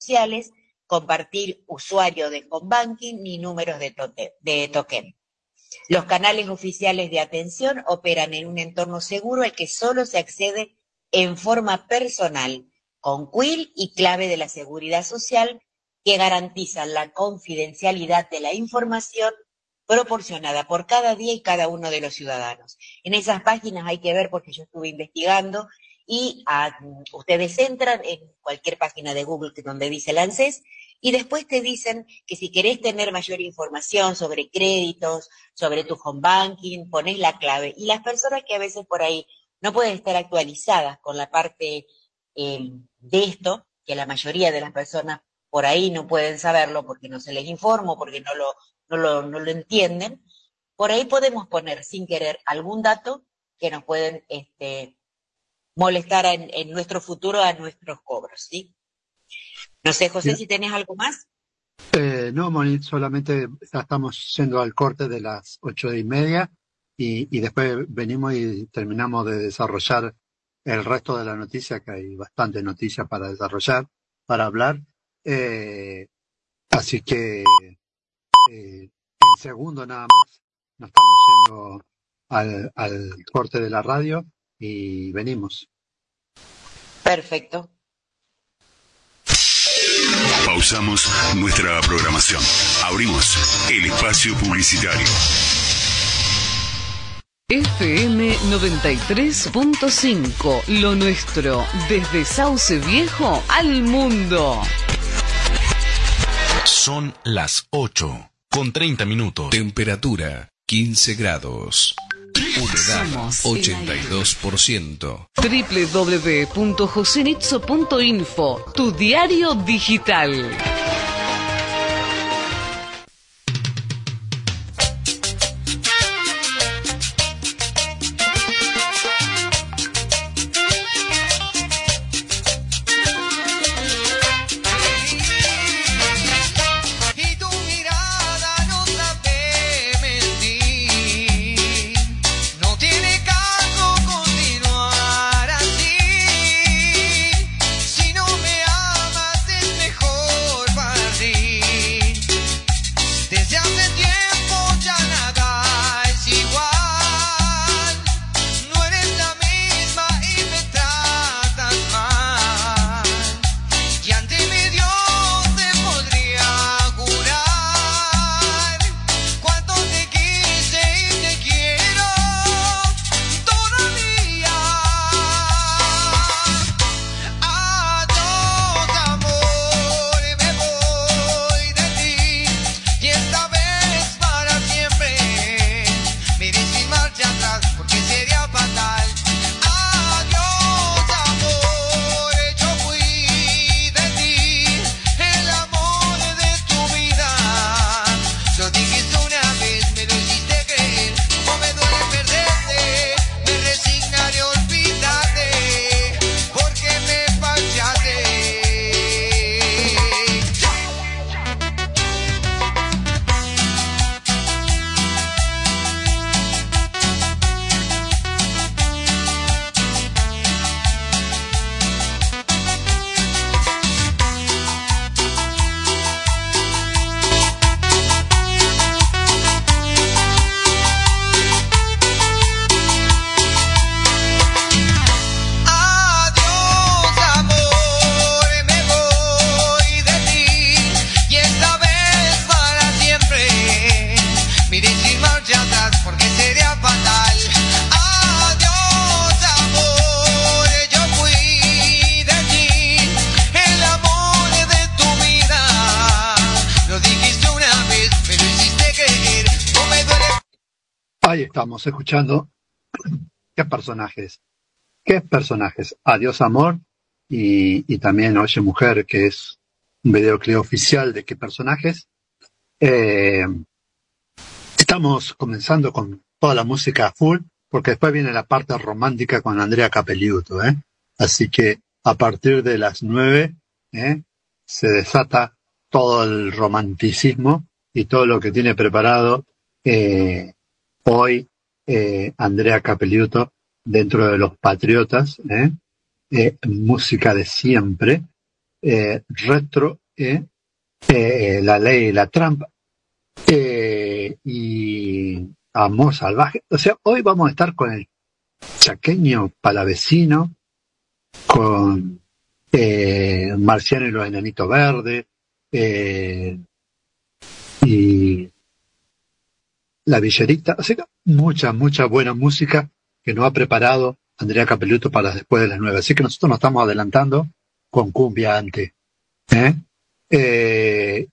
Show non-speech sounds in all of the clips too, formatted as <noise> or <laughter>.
sociales, compartir usuario de home banking ni números de, de token. Los canales oficiales de atención operan en un entorno seguro al que solo se accede en forma personal, con quill y clave de la seguridad social que garantizan la confidencialidad de la información proporcionada por cada día y cada uno de los ciudadanos. En esas páginas hay que ver, porque yo estuve investigando, y ustedes entran en cualquier página de Google donde dice el y después te dicen que si querés tener mayor información sobre créditos, sobre tu home banking, pones la clave. Y las personas que a veces por ahí no pueden estar actualizadas con la parte eh, de esto, que la mayoría de las personas por ahí no pueden saberlo porque no se les informa, porque no lo, no lo, no lo entienden, por ahí podemos poner sin querer algún dato que nos pueden este, molestar en, en nuestro futuro a nuestros cobros, ¿sí? No sé, José, si tenés algo más. Eh, no, Monique, solamente estamos yendo al corte de las ocho y media y, y, después venimos y terminamos de desarrollar el resto de la noticia, que hay bastante noticias para desarrollar, para hablar. Eh, así que eh, en segundo nada más nos estamos yendo al, al corte de la radio y venimos. Perfecto. Pausamos nuestra programación. Abrimos el espacio publicitario. FM 93.5, lo nuestro, desde Sauce Viejo al mundo. Son las 8, con 30 minutos. Temperatura 15 grados. Humedad 82%. www.josenitzo.info, tu diario digital. Estamos escuchando <clears throat> qué personajes, qué personajes, Adiós Amor y, también Oye Mujer, que es un videoclip oficial de qué personajes. Eh, estamos comenzando con toda la música full, porque después viene la parte romántica con Andrea Capelliuto, ¿eh? Así que a partir de las nueve, ¿eh? se desata todo el romanticismo y todo lo que tiene preparado eh, hoy eh, Andrea Capelliuto dentro de los Patriotas, ¿eh? Eh, música de siempre, retro, la ley y la trampa, y amor salvaje. O sea, hoy vamos a estar con el chaqueño palavecino, con Marciano y los enanitos verdes, y la villerita, o sea, mucha, mucha buena música que nos ha preparado Andrea Capeluto para después de las nueve. Así que nosotros nos estamos adelantando con cumbia antes. ¿eh? Eh,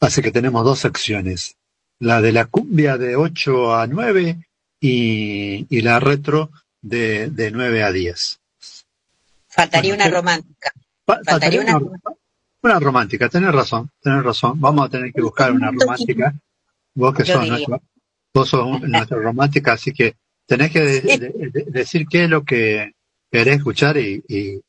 así que tenemos dos secciones. La de la cumbia de 8 a 9 y, y la retro de, de 9 a 10. Faltaría Bueno, una ¿qué- romántica. Fa- Faltaría faltaría una- una, una romántica, tenés razón, tenés razón. Vamos a tener que buscar una romántica. Vos que sos nuestra, vos sos un- nuestra <laughs> romántica, así que tenés que de- de- de- decir qué es lo que querés escuchar y, y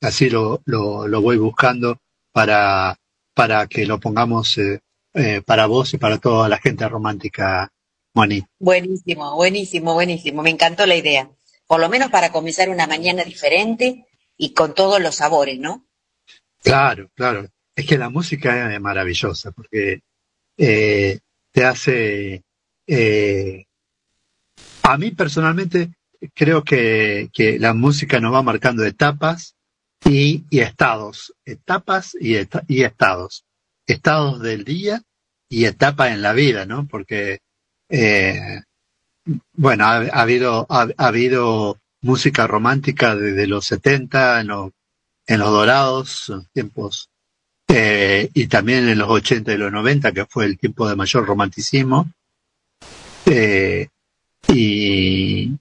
así lo, lo, lo voy buscando para, para que lo pongamos eh, eh, para vos y para toda la gente romántica, Moni. Buenísimo, buenísimo, buenísimo. Me encantó la idea. Por lo menos para comenzar una mañana diferente y con todos los sabores, ¿no? Claro, claro. Es que la música es maravillosa porque eh, te hace... eh, a mí personalmente creo que, la música nos va marcando etapas y, estados. Etapas y, estados. Estados del día y etapas en la vida, ¿no? Porque, eh, bueno, ha, ha habido, ha, ha habido música romántica desde los 70, en los en los dorados, tiempos, eh, y también en los 80 y los 90, que fue el tiempo de mayor romanticismo. Eh, y,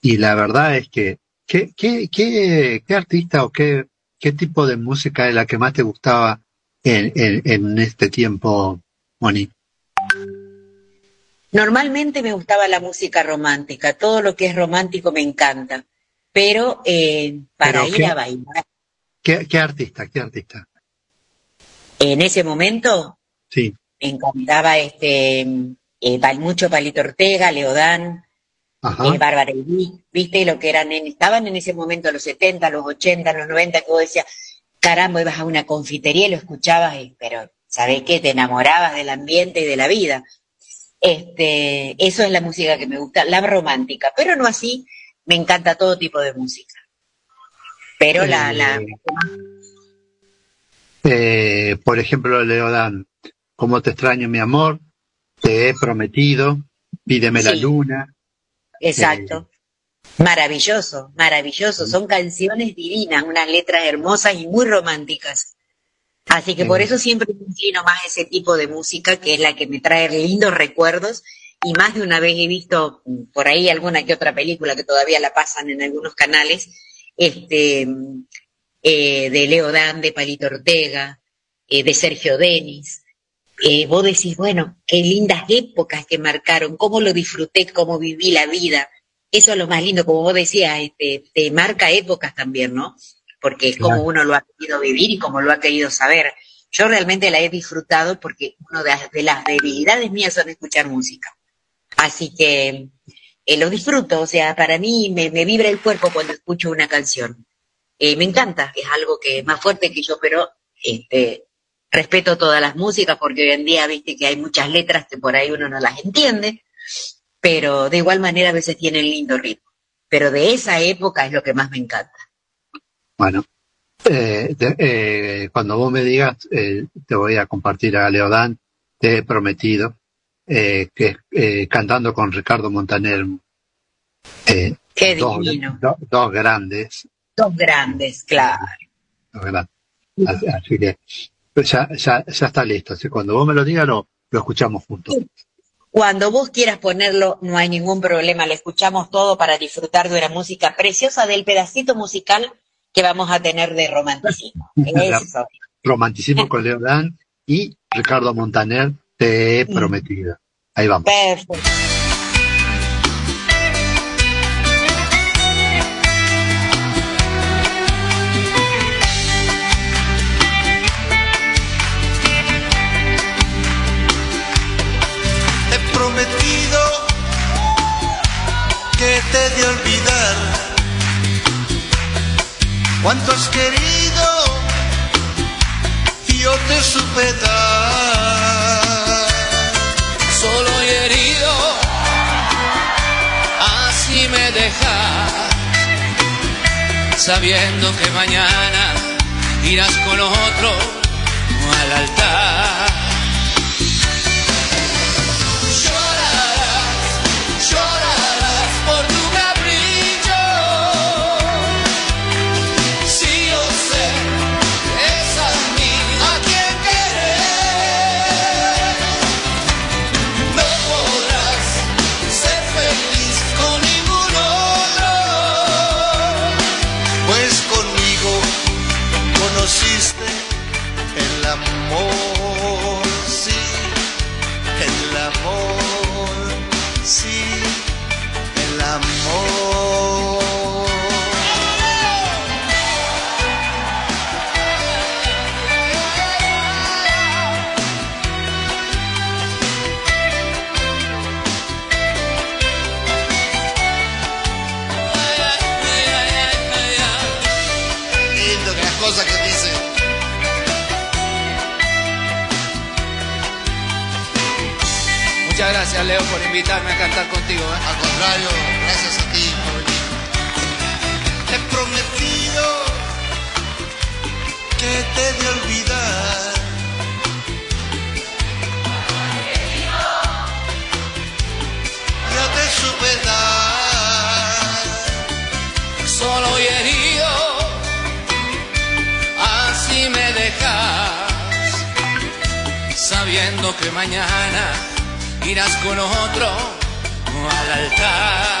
y la verdad es que, ¿qué, qué, qué, qué artista o qué, qué tipo de música es la que más te gustaba en, en, en este tiempo, Moni? Normalmente me gustaba la música romántica, todo lo que es romántico me encanta, pero eh, para ¿Pero ir a bailar ¿Qué, qué artista? ¿Qué artista? en ese momento Sí, me encantaba este eh, Pal- mucho Palito Ortega, Leodán, eh, Bárbara y Vic, viste lo que eran, en- estaban en ese momento los 70, los 80, los 90, que vos decías, caramba, ibas a una confitería y lo escuchabas, y- pero ¿sabés qué? Te enamorabas del ambiente y de la vida. Este, eso es la música que me gusta, la romántica, pero no así, me encanta todo tipo de música. Pero la, la, Eh, por ejemplo, Leodán, ¿cómo te extraño, mi amor? Te he prometido, pídeme la luna. exacto. Maravilloso, maravilloso. Son canciones divinas, unas letras hermosas y muy románticas. Así que por Eh. eso siempre me inclino más a ese tipo de música, que es la que me trae lindos recuerdos. Y más de una vez he visto mm, por ahí alguna que otra película que todavía la pasan en algunos canales, este, mm, eh, de Leo Dan, de Palito Ortega, eh, de Sergio Denis. Eh, vos decís, bueno, qué lindas épocas que marcaron, cómo lo disfruté, cómo viví la vida. Eso es lo más lindo, como vos decías, este, te marca épocas también, ¿no? Porque es como uno lo ha querido vivir y como lo ha querido saber. Yo realmente la he disfrutado porque una de, las- de las debilidades mías son escuchar música. Así que eh, lo disfruto, o sea, para mí me, me vibra el cuerpo cuando escucho una canción. Eh, me encanta, es algo que es más fuerte que yo, pero este, respeto todas las músicas porque hoy en día viste que hay muchas letras que por ahí uno no las entiende, pero de igual manera a veces tienen lindo ritmo. Pero de esa época es lo que más me encanta. Bueno, eh, de- eh, cuando vos me digas, eh, te voy a compartir a Leodán, te he prometido, eh, que eh, cantando con Ricardo Montaner, Qué dos, do- dos grandes, Dos grandes, claro. dos grandes. Así, así que ya, ya, ya está listo. Así cuando vos me lo digas, lo, lo escuchamos juntos. Cuando vos quieras ponerlo, no hay ningún problema. Le escuchamos todo para disfrutar de una música preciosa del pedacito musical que vamos a tener de romanticismo. <laughs> Eso. Romanticismo con Leodán y Ricardo Montaner, te he prometido. Ahí vamos. Perfecto. De olvidar cuánto has querido yo te supe dar. Solo y herido, así me dejas, sabiendo que mañana irás con otro al altar. Leo, por invitarme a cantar contigo. ¿eh? Al contrario, gracias a ti por venir. He prometido que te de olvidar. Yo te supe dar. Solo y herido, así me dejas, sabiendo que mañana irás con otro al altar.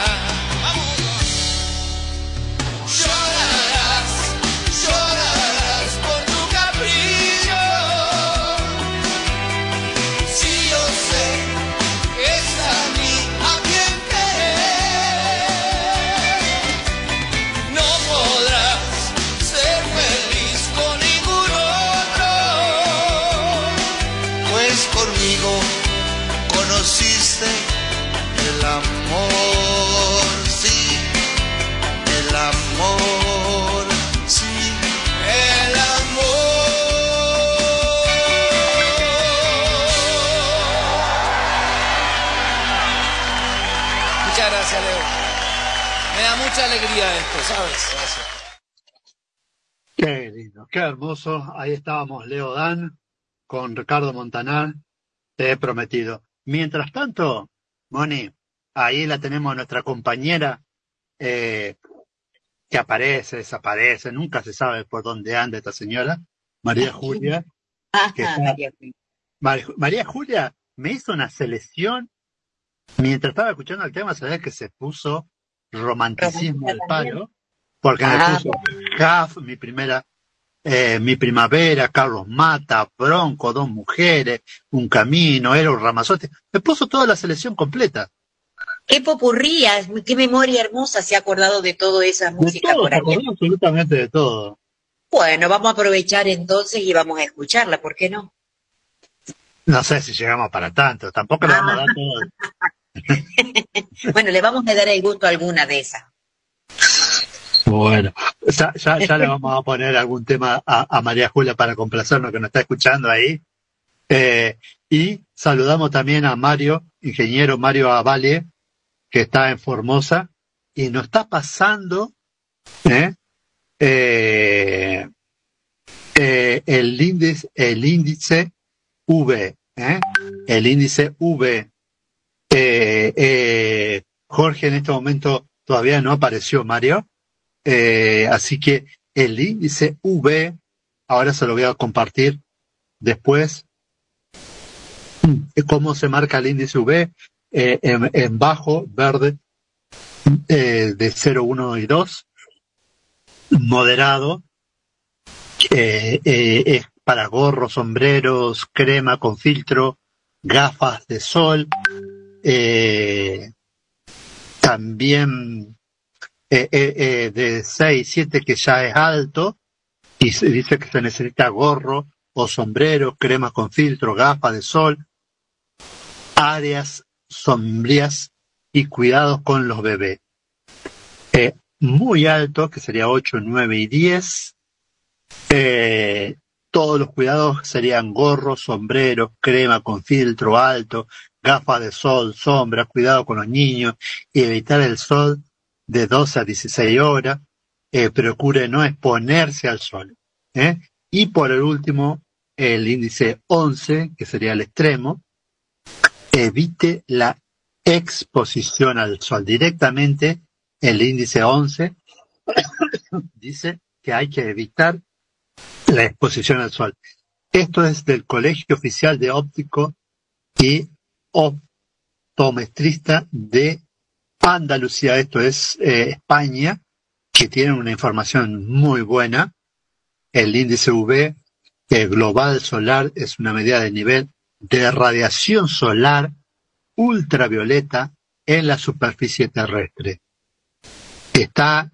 Alegría esto, ¿sabes? Qué lindo, qué hermoso. Ahí estábamos, Leo Dan, con Ricardo Montanar, te he prometido. Mientras tanto, Moni, ahí la tenemos a nuestra compañera, eh, que aparece, desaparece, nunca se sabe por dónde anda esta señora, María Julia. ¿Qué Ajá, tal? María Julia. Mar- María Julia me hizo una selección, mientras estaba escuchando el tema, sabés que se puso romanticismo al palo, porque me Ah. puso CAF, mi primera, eh, mi primavera, Carlos Mata, Bronco, dos mujeres, un camino, Eros Ramazotti, me puso toda la selección completa. Qué popurría, qué memoria hermosa se ha acordado de toda esa De música todo, por absolutamente de todo. Bueno, vamos a aprovechar entonces y vamos a escucharla, ¿por qué no? No sé si llegamos para tanto, tampoco le vamos a Ah. dar todo. <laughs> Bueno, le vamos a dar el gusto a alguna de esas. Bueno, ya, le vamos a poner algún tema a, María Julia para complacernos que nos está escuchando ahí. Eh, y saludamos también a Mario, ingeniero Mario Avalle, que está en Formosa y nos está pasando ¿eh? Eh, el índice, el índice V, el índice V. Eh, eh, Jorge en este momento todavía no apareció, Mario. Eh, así que el índice V, ahora se lo voy a compartir después. ¿Cómo se marca el índice V? En, en bajo, verde, de 0, 1 y 2. Moderado, es para gorros, sombreros, crema con filtro, gafas de sol, eh, también eh, eh, de 6, 7 que ya es alto y se dice que se necesita gorro o sombrero, crema con filtro, gafas de sol, áreas sombrías y cuidados con los bebés. Muy alto, que sería 8, 9 y 10. Eh, todos los cuidados serían gorros, sombreros, crema con filtro alto, gafas de sol, sombra, cuidado con los niños y evitar el sol de 12 a 16 horas. Eh, procure no exponerse al sol. ¿eh? Y por el último, el índice 11, que sería el extremo, evite la exposición al sol. Directamente, el índice 11 <coughs> dice que hay que evitar la exposición al sol. Esto es del Colegio Oficial de Óptico y Optometrista de Andalucía. Esto es eh, España, que tiene una información muy buena. El índice UV global solar es una medida de nivel de radiación solar ultravioleta en la superficie terrestre. Está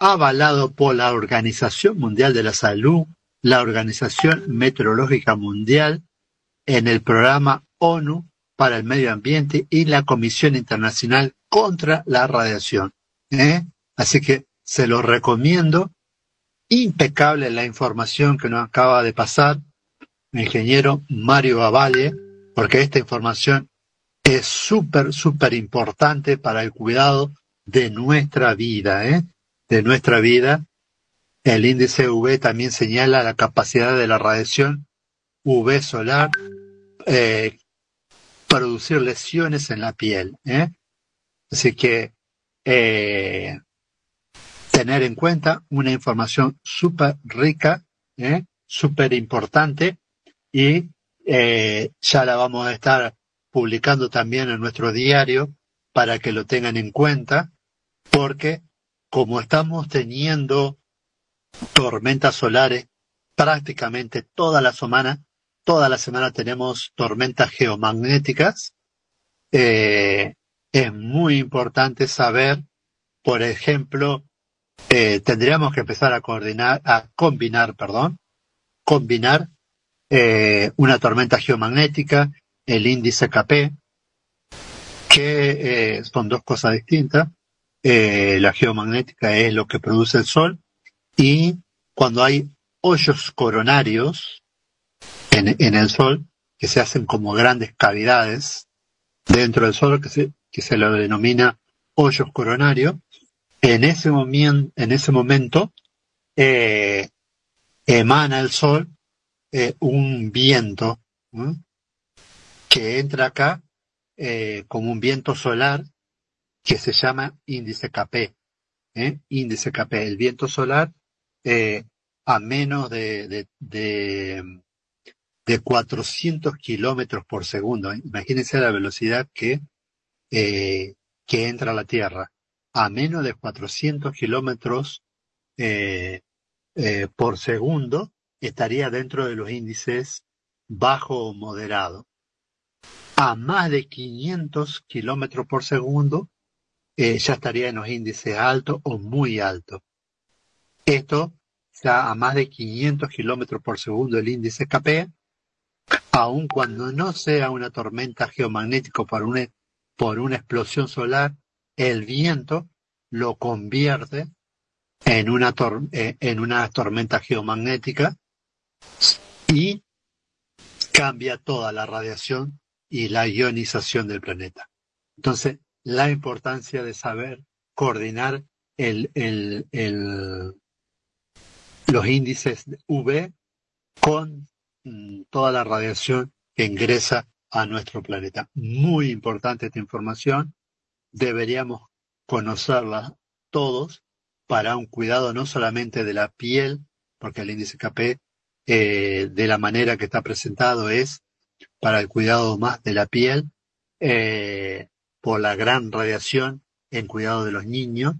avalado por la Organización Mundial de la Salud, la Organización Meteorológica Mundial, en el programa ONU para el Medio Ambiente y la Comisión Internacional contra la Radiación. ¿eh? Así que se lo recomiendo. Impecable la información que nos acaba de pasar el ingeniero Mario Avalle, porque esta información es súper, súper importante para el cuidado de nuestra vida. ¿eh? de nuestra vida, el índice UV también señala la capacidad de la radiación UV solar eh, producir lesiones en la piel. ¿eh? Así que eh, tener en cuenta una información súper rica, ¿eh? súper importante y eh, ya la vamos a estar publicando también en nuestro diario para que lo tengan en cuenta porque como estamos teniendo tormentas solares prácticamente toda la semana, toda la semana tenemos tormentas geomagnéticas, eh, es muy importante saber, por ejemplo, eh, tendríamos que empezar a coordinar, a combinar, perdón, combinar eh, una tormenta geomagnética, el índice KP, que son dos cosas distintas, la geomagnética es lo que produce el Sol, y cuando hay hoyos coronarios en, el Sol, que se hacen como grandes cavidades dentro del Sol, que se, que se lo denomina hoyos coronarios, en ese, momento, en ese momento eh, emana el Sol eh, un viento que entra acá eh, como un viento solar que se llama índice KP. Índice KP, el viento solar a menos de, de 400 kilómetros por segundo. Imagínense la velocidad que, eh, que entra la Tierra. A menos de 400 kilómetros eh, eh, por segundo estaría dentro de los índices bajo o moderado. A más de 500 kilómetros por segundo ya estaría en los índices altos o muy altos. Esto está a más de 500 kilómetros por segundo el índice KP, aun cuando no sea una tormenta geomagnética por una, por una explosión solar, el viento lo convierte en una, eh, en una tormenta geomagnética y cambia toda la radiación y la ionización del planeta. Entonces, la importancia de saber coordinar el, el, el, los índices UV con toda la radiación que ingresa a nuestro planeta. Muy importante esta información. Deberíamos conocerla todos para un cuidado no solamente de la piel, porque el índice KP eh, de la manera que está presentado es para el cuidado más de la piel, eh, por la gran radiación en cuidado de los niños.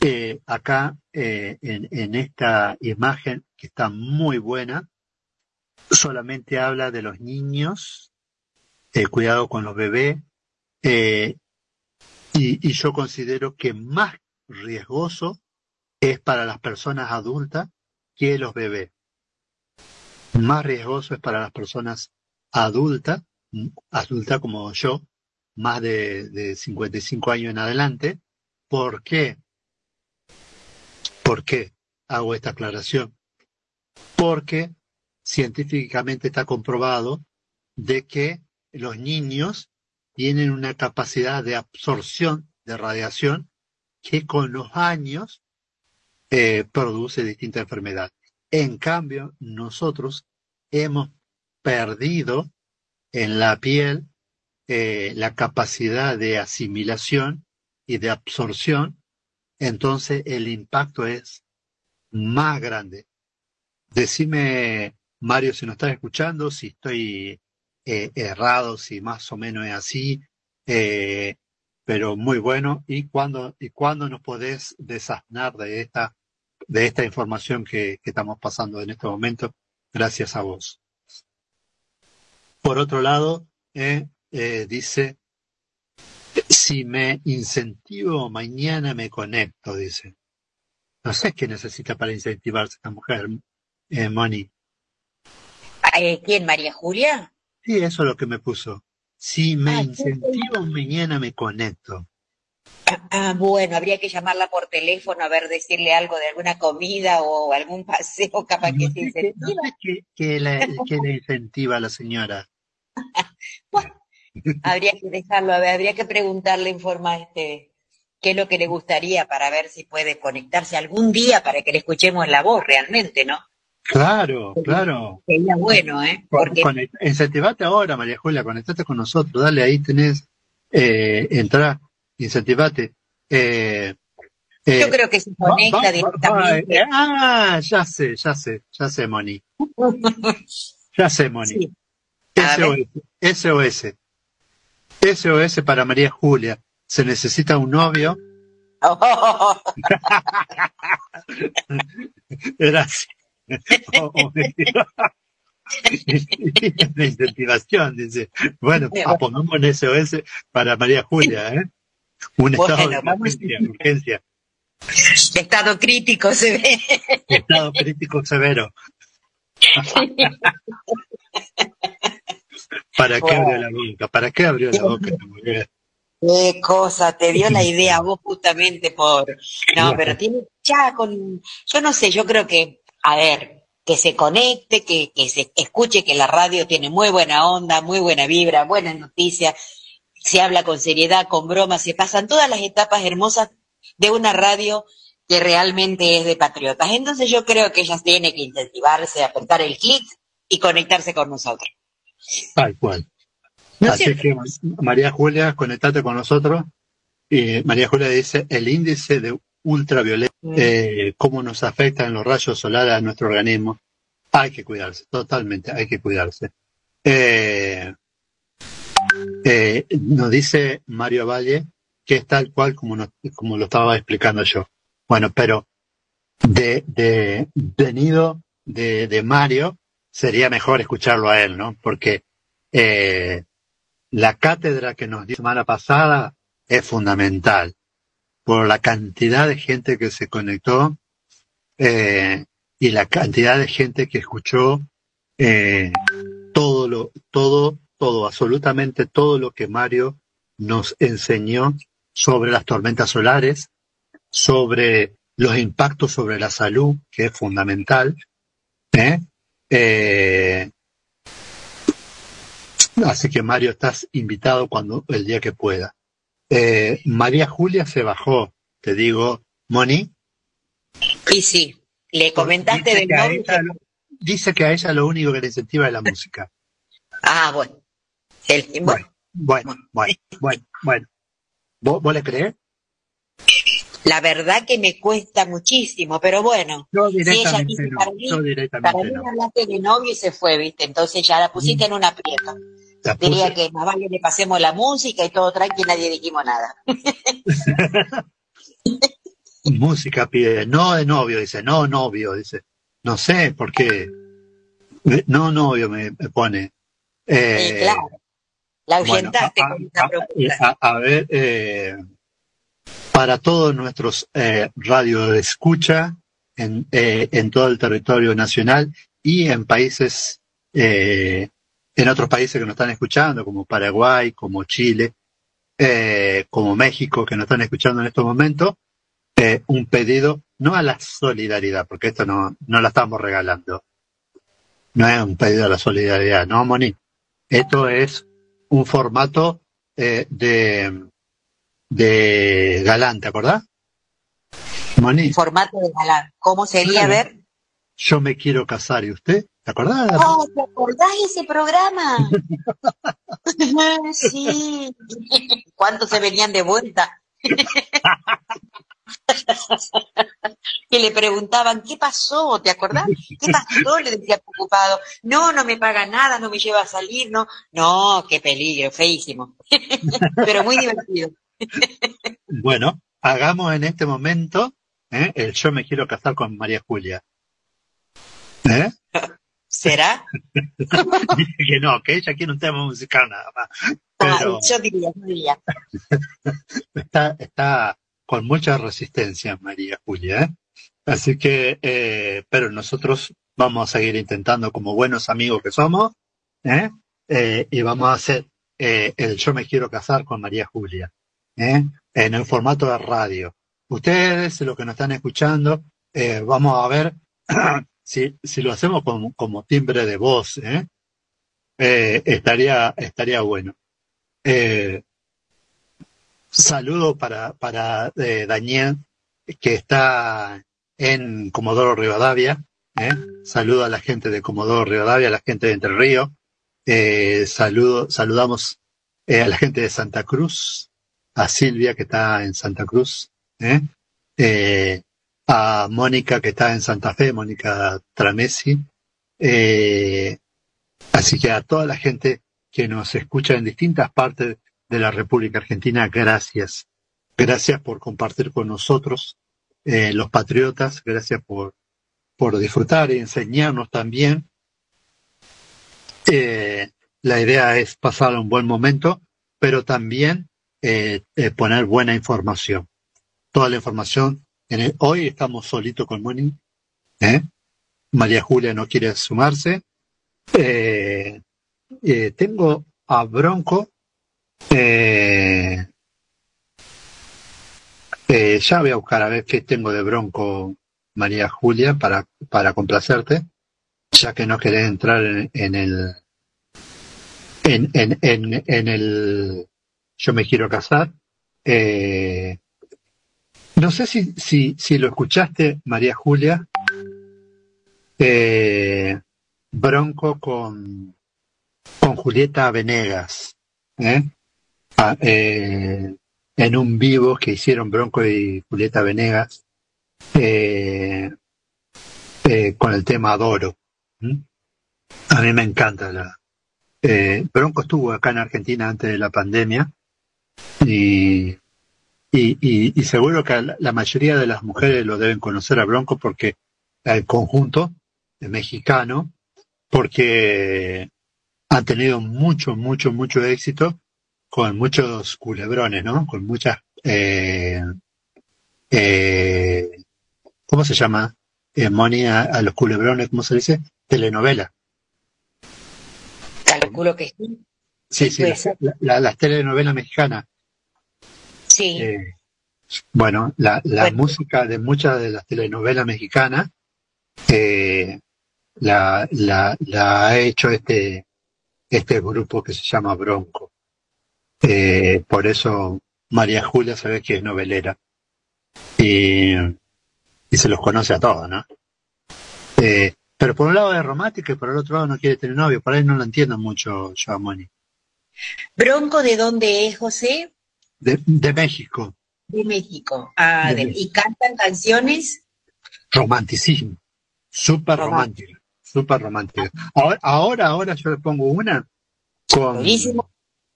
Eh, acá, en, esta imagen, que está muy buena, solamente habla de los niños, eh, cuidado con los bebés, y, y yo considero que más riesgoso es para las personas adultas que los bebés. Más riesgoso es para las personas adultas, adultas como yo, más de, de 55 años en adelante. ¿Por qué? ¿Por qué hago esta aclaración? Porque científicamente está comprobado de que los niños tienen una capacidad de absorción de radiación que con los años eh, produce distintas enfermedades. En cambio, nosotros hemos perdido en la piel eh, la capacidad de asimilación y de absorción, entonces el impacto es más grande. Decime, Mario, si nos estás escuchando, si estoy eh, errado, si más o menos es así, eh, pero muy bueno. ¿Y cuándo, y cuándo nos podés desasnar de esta, de esta información que, estamos pasando en este momento? Gracias a vos. Por otro lado, eh, dice, si me incentivo, mañana me conecto, dice. No sé qué necesita para incentivarse esta mujer, eh, Moni. Eh, ¿Quién, María Julia? Sí, eso es lo que me puso. Si me Ah, incentivo, mañana me conecto. Ah, ah, bueno, habría que llamarla por teléfono a ver, decirle algo de alguna comida o algún <laughs> paseo, capaz que No se no incentiva. sé qué, qué le, qué le incentiva a la señora. <laughs> Habría que dejarlo, a ver, habría que preguntarle en forma, este, qué es lo que le gustaría para ver si puede conectarse algún día para que le escuchemos la voz realmente, ¿no? Claro, claro. Sería bueno, ¿eh? Con- Porque conect- incentivate ahora, María Julia, conectate con nosotros, dale, ahí tenés, eh, entrá, incentivate. Eh, eh, yo creo que se conecta va- va- directamente. va- eh, ah, ya sé, ya sé, ya sé, Moni. Ya sé, Moni. Sí. SOS, SOS. SOS para María Julia. Se necesita un novio. <laughs> <laughs> Así. De incentivación, <laughs> dice. Bueno, ah, pongamos un SOS para María Julia, ¿eh? Un Bueno, estado de vamos. emergencia, urgencia, Estado crítico se ve. estado crítico severo. ¿Para qué abrió la boca? ¿Para qué abrió la boca esta mujer? Qué cosa, te dio la idea vos justamente por... No, pero tiene ya con... Yo no sé, yo creo que, a ver, que se conecte, que, que se escuche que la radio tiene muy buena onda, muy buena vibra, buenas noticias, se habla con seriedad, con broma, se pasan todas las etapas hermosas de una radio que realmente es de patriotas. Entonces yo creo que ella tiene que incentivarse, apretar el clic y conectarse con nosotros. Tal cual. ¿No es Así que, María Julia, conectate con nosotros. Y María Julia dice, el índice de ultravioleta, eh, cómo nos afecta en los rayos solares a nuestro organismo. Hay que cuidarse, totalmente, hay que cuidarse. Eh, eh, nos dice Mario Valle que es tal cual como, nos- como lo estaba explicando yo. Bueno, pero de, de venido de, de Mario, sería mejor escucharlo a él, ¿no? Porque eh, la cátedra que nos dio la semana pasada es fundamental por la cantidad de gente que se conectó eh, y la cantidad de gente que escuchó eh, todo lo, todo, todo, absolutamente todo lo que Mario nos enseñó sobre las tormentas solares, sobre los impactos sobre la salud, que es fundamental. ¿eh? Así que Mario, estás invitado cuando el día que pueda. Eh, María Julia se bajó, te digo, Moni. Y sí, le comentaste dice del que, ella, dice que a ella lo único que le incentiva es la música. Ah, bueno. El, bueno, Bueno, bueno, bueno, bueno. ¿Vos, vos le creés? la verdad que me cuesta muchísimo, pero bueno. Yo Si ella directamente dice no. para mí, Yo para directamente mí no. hablaste de novio y se fue, ¿viste? Entonces ya la pusiste en un aprieto. La Diría puse- que más vale le pasemos la música y todo tranqui, nadie dijimos nada. <laughs> música pide, no de novio, dice, no novio, dice. No sé por qué. No novio me, me pone. Eh, claro, la ahuyentaste a- con esa a- a- a ver, eh, para todos nuestros eh, radio escucha en, eh, en todo el territorio nacional y en países, eh, en otros países que nos están escuchando, como Paraguay, como Chile, eh, como México, que nos están escuchando en estos momentos, eh, un pedido, no a la solidaridad, porque esto no, no la estamos regalando, no es un pedido a la solidaridad, ¿no, Moni? Esto es un formato eh, de, de galán, ¿te acordás? Moni, Formato de galán. ¿Cómo sería? Ver. Yo me quiero casar, ¿y usted? ¿Te acordás? Oh, ¿te acordás ese programa? <laughs> sí. ¿Cuántos se venían de vuelta? <laughs> que le preguntaban, ¿qué pasó? ¿Te acordás? ¿Qué pasó? Le decía preocupado. No, no me paga nada, no me lleva a salir, no. No, qué peligro, feísimo. <laughs> Pero muy divertido. Bueno, hagamos en este momento ¿eh? el yo me quiero casar con María Julia. ¿Eh? ¿Será? <laughs> Dice que no, que ella quiere un tema musical nada más. Ah, Pero yo diría, yo diría. está, está con mucha resistencia María Julia, ¿eh? Así que, eh, pero nosotros vamos a seguir intentando como buenos amigos que somos, ¿eh? Eh, y vamos a hacer eh, el yo me quiero casar con María Julia, ¿eh? en el formato de radio. Ustedes, los que nos están escuchando, eh, vamos a ver <clears throat> si, si lo hacemos como, timbre de voz, ¿eh? Eh, estaría, estaría bueno. Eh, saludo para, para Daniel, que está en Comodoro Rivadavia. Saludo a la gente de Comodoro Rivadavia, a la gente de Entre Ríos. Saludo, saludamos a la gente de Santa Cruz, a Silvia, que está en Santa Cruz. A Mónica, que está en Santa Fe, Mónica Tramesi. Eh, así que a toda la gente que nos escucha en distintas partes de la República Argentina, gracias. Gracias por compartir con nosotros, eh, los patriotas, gracias por, por disfrutar y enseñarnos también. Eh, la idea es pasar un buen momento, pero también eh, poner buena información. Toda la información. Hoy estamos solitos con Moni. ¿eh? María Julia no quiere sumarse. Eh, eh, tengo a Bronco. Ya voy a buscar a ver qué tengo de Bronco, María Julia, para, para complacerte, ya que no querés entrar en, en el en, en, en, en el yo me quiero casar. Eh, no sé si, si, si lo escuchaste, María Julia, eh, Bronco con, con Julieta Venegas, ¿eh? Ah, eh, en un vivo que hicieron Bronco y Julieta Venegas eh, con el tema Adoro. A mí me encanta la. Bronco estuvo acá en Argentina antes de la pandemia y, y, y- y seguro que la, mayoría de las mujeres lo deben conocer a Bronco porque el conjunto mexicano, porque han tenido mucho, mucho, mucho éxito con muchos culebrones, ¿no? Con muchas, eh, eh, ¿cómo se llama? Eh, Moni a, a los culebrones, ¿cómo se dice? Telenovela. Calculo que sí. Sí, sí, las, la- la- las telenovelas mexicanas. Sí. Eh, bueno, la, la Bueno. música de muchas de las telenovelas mexicanas eh, la, la, la ha hecho este, este grupo que se llama Bronco. Eh, por eso María Julia sabe que es novelera. Y, y se los conoce a todos, ¿no? Eh, pero por un lado es romántica y por el otro lado no quiere tener novio. Por ahí no lo entiendo mucho yo a Moni. ¿Bronco de dónde es, José? De, de México, De México. Ah, De México. ¿Y cantan canciones? romanticismo. Súper Romántico. Súper romántica. Ahora, ahora, ahora yo le pongo una con, Buenísimo.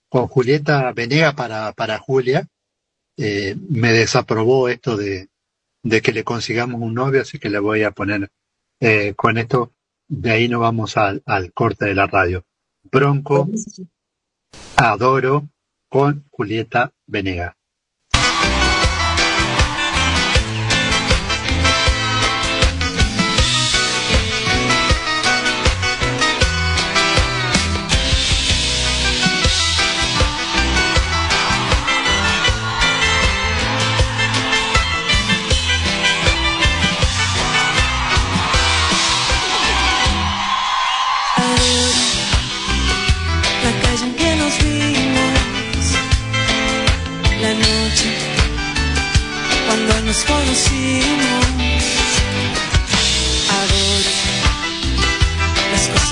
con Julieta Venega para, para Julia. Eh, me desaprobó esto de, de que le consigamos un novio, así que le voy a poner eh, con esto. De ahí nos vamos al, al corte de la radio. Bronco, Buenísimo. adoro con Julieta Venegas.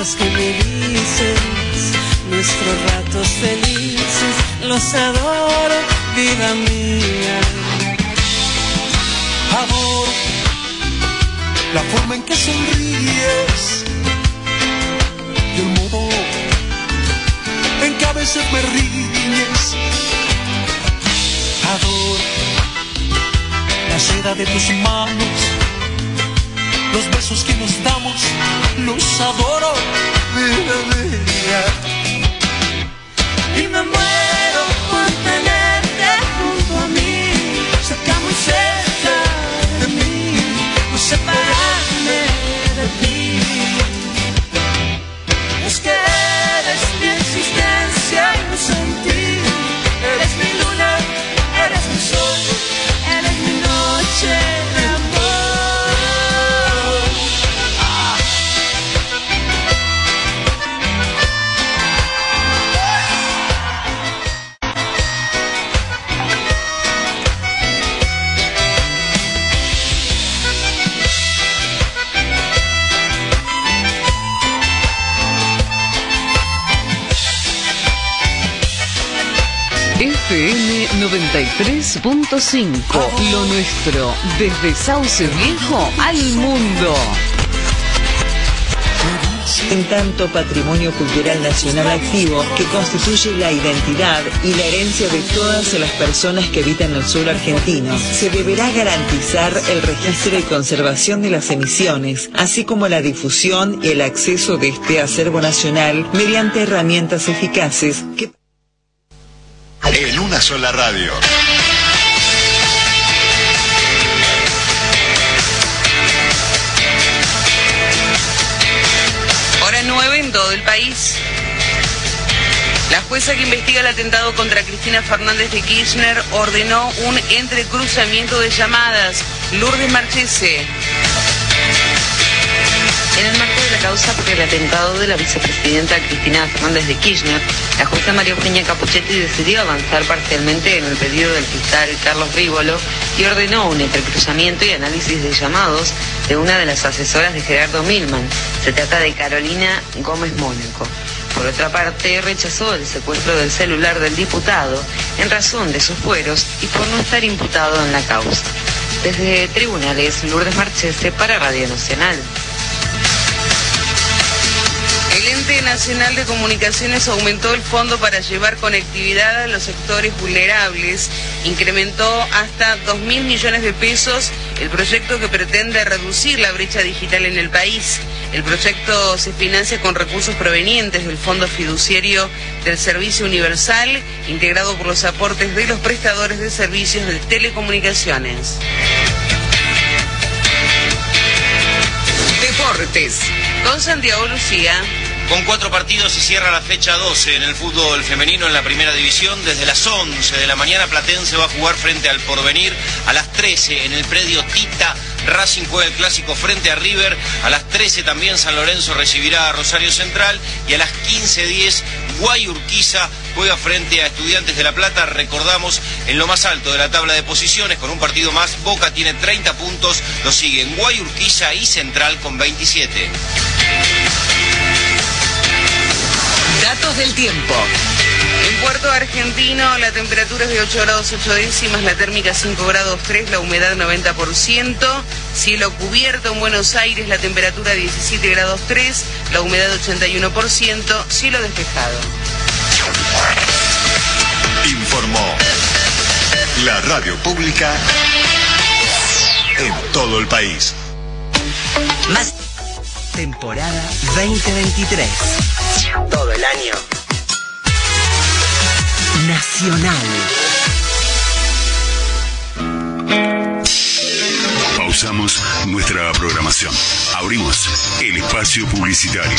Venega. nuestros ratos felices, los adoro, vida mía. Adoro la forma en que sonríes y el modo en que a veces me riñes. Adoro la seda de tus manos, los besos que nos damos, los adoro, vida mía. Y me muero por tenerte junto a mí, cerca muy cerca de mí, no separarme FM 93.5, lo nuestro, desde Sauce Viejo al mundo. En tanto patrimonio cultural nacional activo que constituye la identidad y la herencia de todas las personas que habitan el suelo argentino, se deberá garantizar el registro y conservación de las emisiones, así como la difusión y el acceso de este acervo nacional mediante herramientas eficaces que En una sola radio. Hora 9 en todo el país. La jueza que investiga el atentado contra Cristina Fernández de Kirchner ordenó un entrecruzamiento de llamadas. Lourdes Marchese. En el marco de la causa por el atentado de la vicepresidenta Cristina Fernández de Kirchner, la jueza María Eugenia Capuchetti decidió avanzar parcialmente en el pedido del fiscal Carlos Rívolo y ordenó un entrecruzamiento y análisis de llamados de una de las asesoras de Gerardo Milman. Se trata de Carolina Gómez Mónaco. Por otra parte, rechazó el secuestro del celular del diputado en razón de sus fueros y por no estar imputado en la causa. Desde tribunales, Lourdes Marchese para Radio Nacional. Ente Nacional de Comunicaciones aumentó el fondo para llevar conectividad a los sectores vulnerables, incrementó hasta 2 mil millones de pesos el proyecto que pretende reducir la brecha digital en el país. El proyecto se financia con recursos provenientes del Fondo Fiduciario del Servicio Universal, integrado por los aportes de los prestadores de servicios de telecomunicaciones. Deportes. Con Santiago Lucía. Con cuatro partidos se cierra la fecha 12 en el fútbol femenino en la primera división. Desde las 11 de la mañana Platense va a jugar frente al Porvenir. A las 13 en el predio Tita Racing juega el clásico frente a River. A las 13 también San Lorenzo recibirá a Rosario Central. Y a las 15.10 Guayurquiza juega frente a Estudiantes de La Plata. Recordamos en lo más alto de la tabla de posiciones con un partido más. Boca tiene 30 puntos. Lo siguen Guayurquiza y Central con 27. Datos del tiempo. En Puerto Argentino la temperatura es de 8 grados 8 décimas, la térmica 5 grados 3, la humedad 90%, cielo cubierto en Buenos Aires, la temperatura 17 grados 3, la humedad 81%, cielo despejado. Informó la radio pública en todo el país. Más temporada 2023. Todo el año. Nacional. Pausamos nuestra programación. Abrimos el espacio publicitario.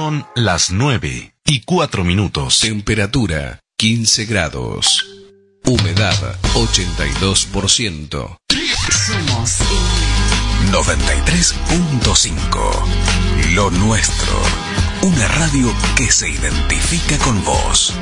Son las 9 y 4 minutos. Temperatura 15 grados. Humedad 82%. Somos 93.5. Lo nuestro. Una radio que se identifica con vos.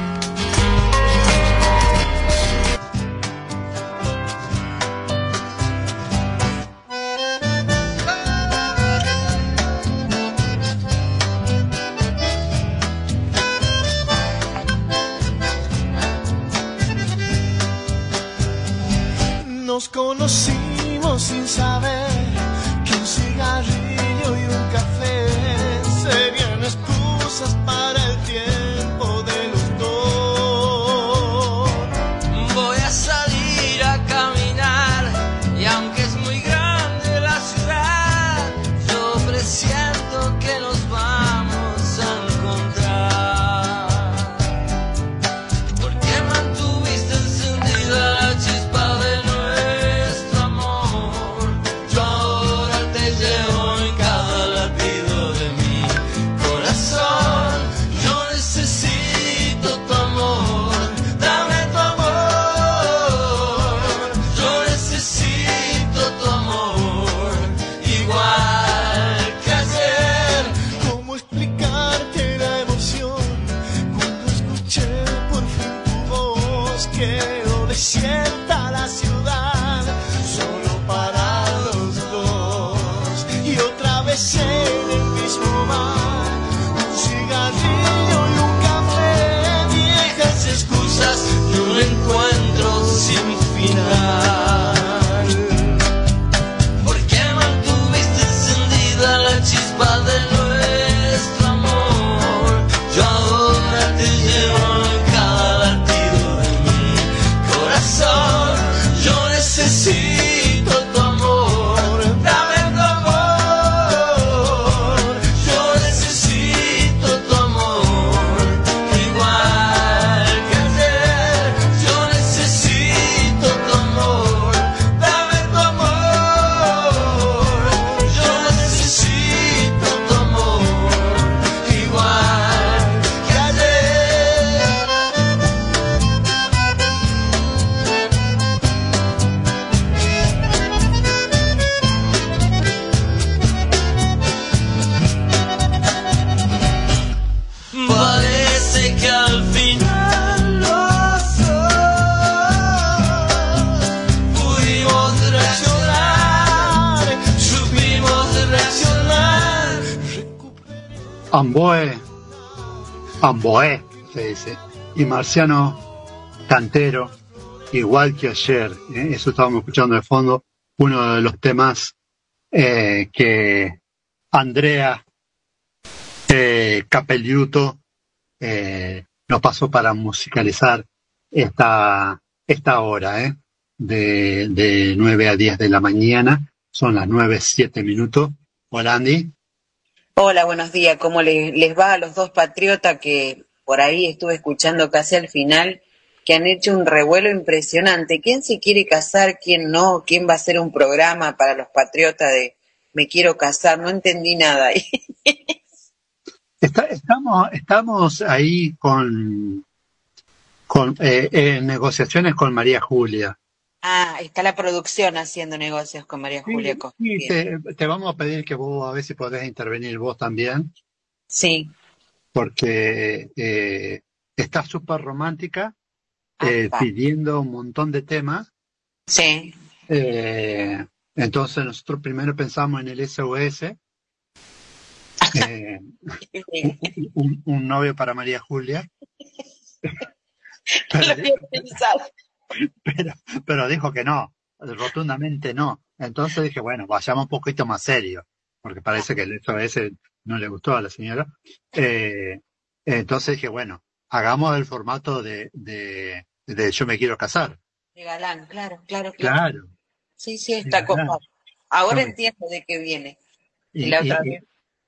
Conocimos sin saber otra y Marciano Cantero, igual que ayer, ¿eh? eso estábamos escuchando de fondo, uno de los temas eh, que Andrea eh, Capelliuto eh, nos pasó para musicalizar esta, esta hora, de, de 9 a 10 de la mañana, son las 9, 7 minutos. Hola Andy. Hola, buenos días. ¿Cómo les va a los dos patriotas que por ahí estuve escuchando casi al final, que han hecho un revuelo impresionante? ¿Quién se quiere casar, quién no? ¿Quién va a hacer un programa para los patriotas de me quiero casar? No entendí nada. <laughs> Está- estamos, estamos ahí con, con eh, en negociaciones con María Julia. ah, está la producción haciendo negocios con María Julia Sí, te, te vamos a pedir que vos a ver si podés intervenir vos también, Sí, porque eh, está súper romántica, eh, Apa. pidiendo un montón de temas. sí. Eh, entonces nosotros primero pensamos en el SOS, <laughs> eh, un, un- un novio para María Julia. <laughs> Pensado. pero, pero dijo que no, rotundamente no. Entonces dije, bueno, vayamos un poquito más serio, porque parece que el SOS no le gustó a la señora. Eh, Entonces dije, bueno, hagamos el formato de, de, de Yo me quiero casar. De galán, claro, claro, claro. Claro. Sí, sí, está copado. Ahora entiendo de qué viene. Y, la otra y- vez.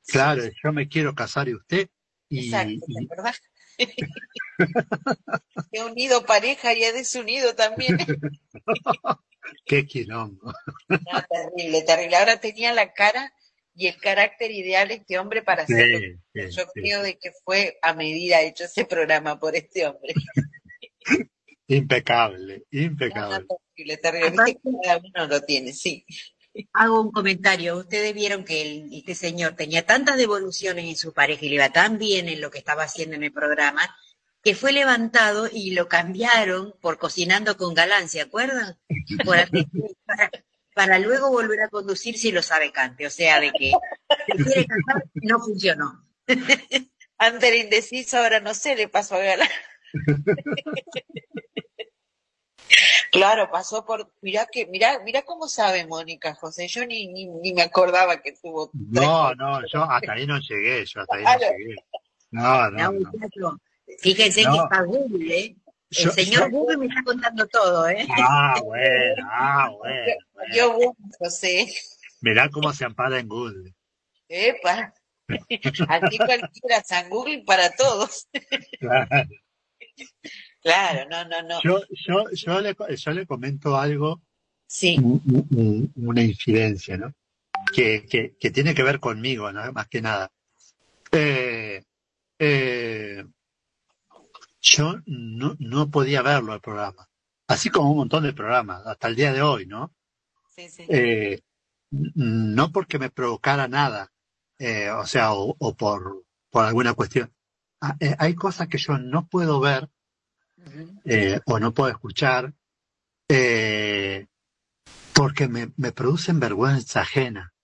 claro, yo me quiero casar y usted. Y, Exacto, y- ¿verdad? <laughs> He unido pareja y he desunido también. <laughs> qué quilombo. No, terrible, terrible. Ahora tenía la cara y el carácter ideal de este hombre para Sí, hacerlo. sí, Yo sí. creo de que fue a medida hecho ese programa por este hombre. <laughs> Impecable, impecable. no, terrible, cada uno lo tiene, sí. Hago un comentario. Ustedes vieron que el- este señor tenía tantas devoluciones en su pareja y le iba tan bien en lo que estaba haciendo en el programa que fue levantado y lo cambiaron por Cocinando con Galán, ¿se acuerdan? Por <laughs> para, para luego volver a conducir si lo sabe cante. O sea, de que se quiere casar, no funcionó. <laughs> Antes era indeciso, ahora no sé, le pasó a Galán. <laughs> Claro, pasó por, mirá que, mirá, mirá cómo sabe Mónica José, yo ni, ni, ni me acordaba que tuvo No, no, yo hasta ahí no llegué, yo hasta ahí no llegué. No, No, Fíjense No. que está Google, ¿eh? El Yo- señor yo- Google me está contando todo, ¿eh? Ah, bueno, ah, bueno. Yo, bueno, José, Mirá cómo se ampara en Google. epa, aquí cualquiera, San Google para todos. Claro. Claro, no, no, no. Yo, yo, yo, le, yo le comento algo, Sí, un- un- una incidencia, ¿no? Que, que, que tiene que ver conmigo, ¿no? Más que nada. Eh, eh, yo no, no podía verlo el programa, así como un montón de programas, hasta el día de hoy, ¿no? sí, sí. Eh, no porque me provocara nada, eh, o sea, o, o por, por alguna cuestión. Ah, eh, hay cosas que yo no puedo ver o no puedo escuchar eh, porque me, me producen vergüenza ajena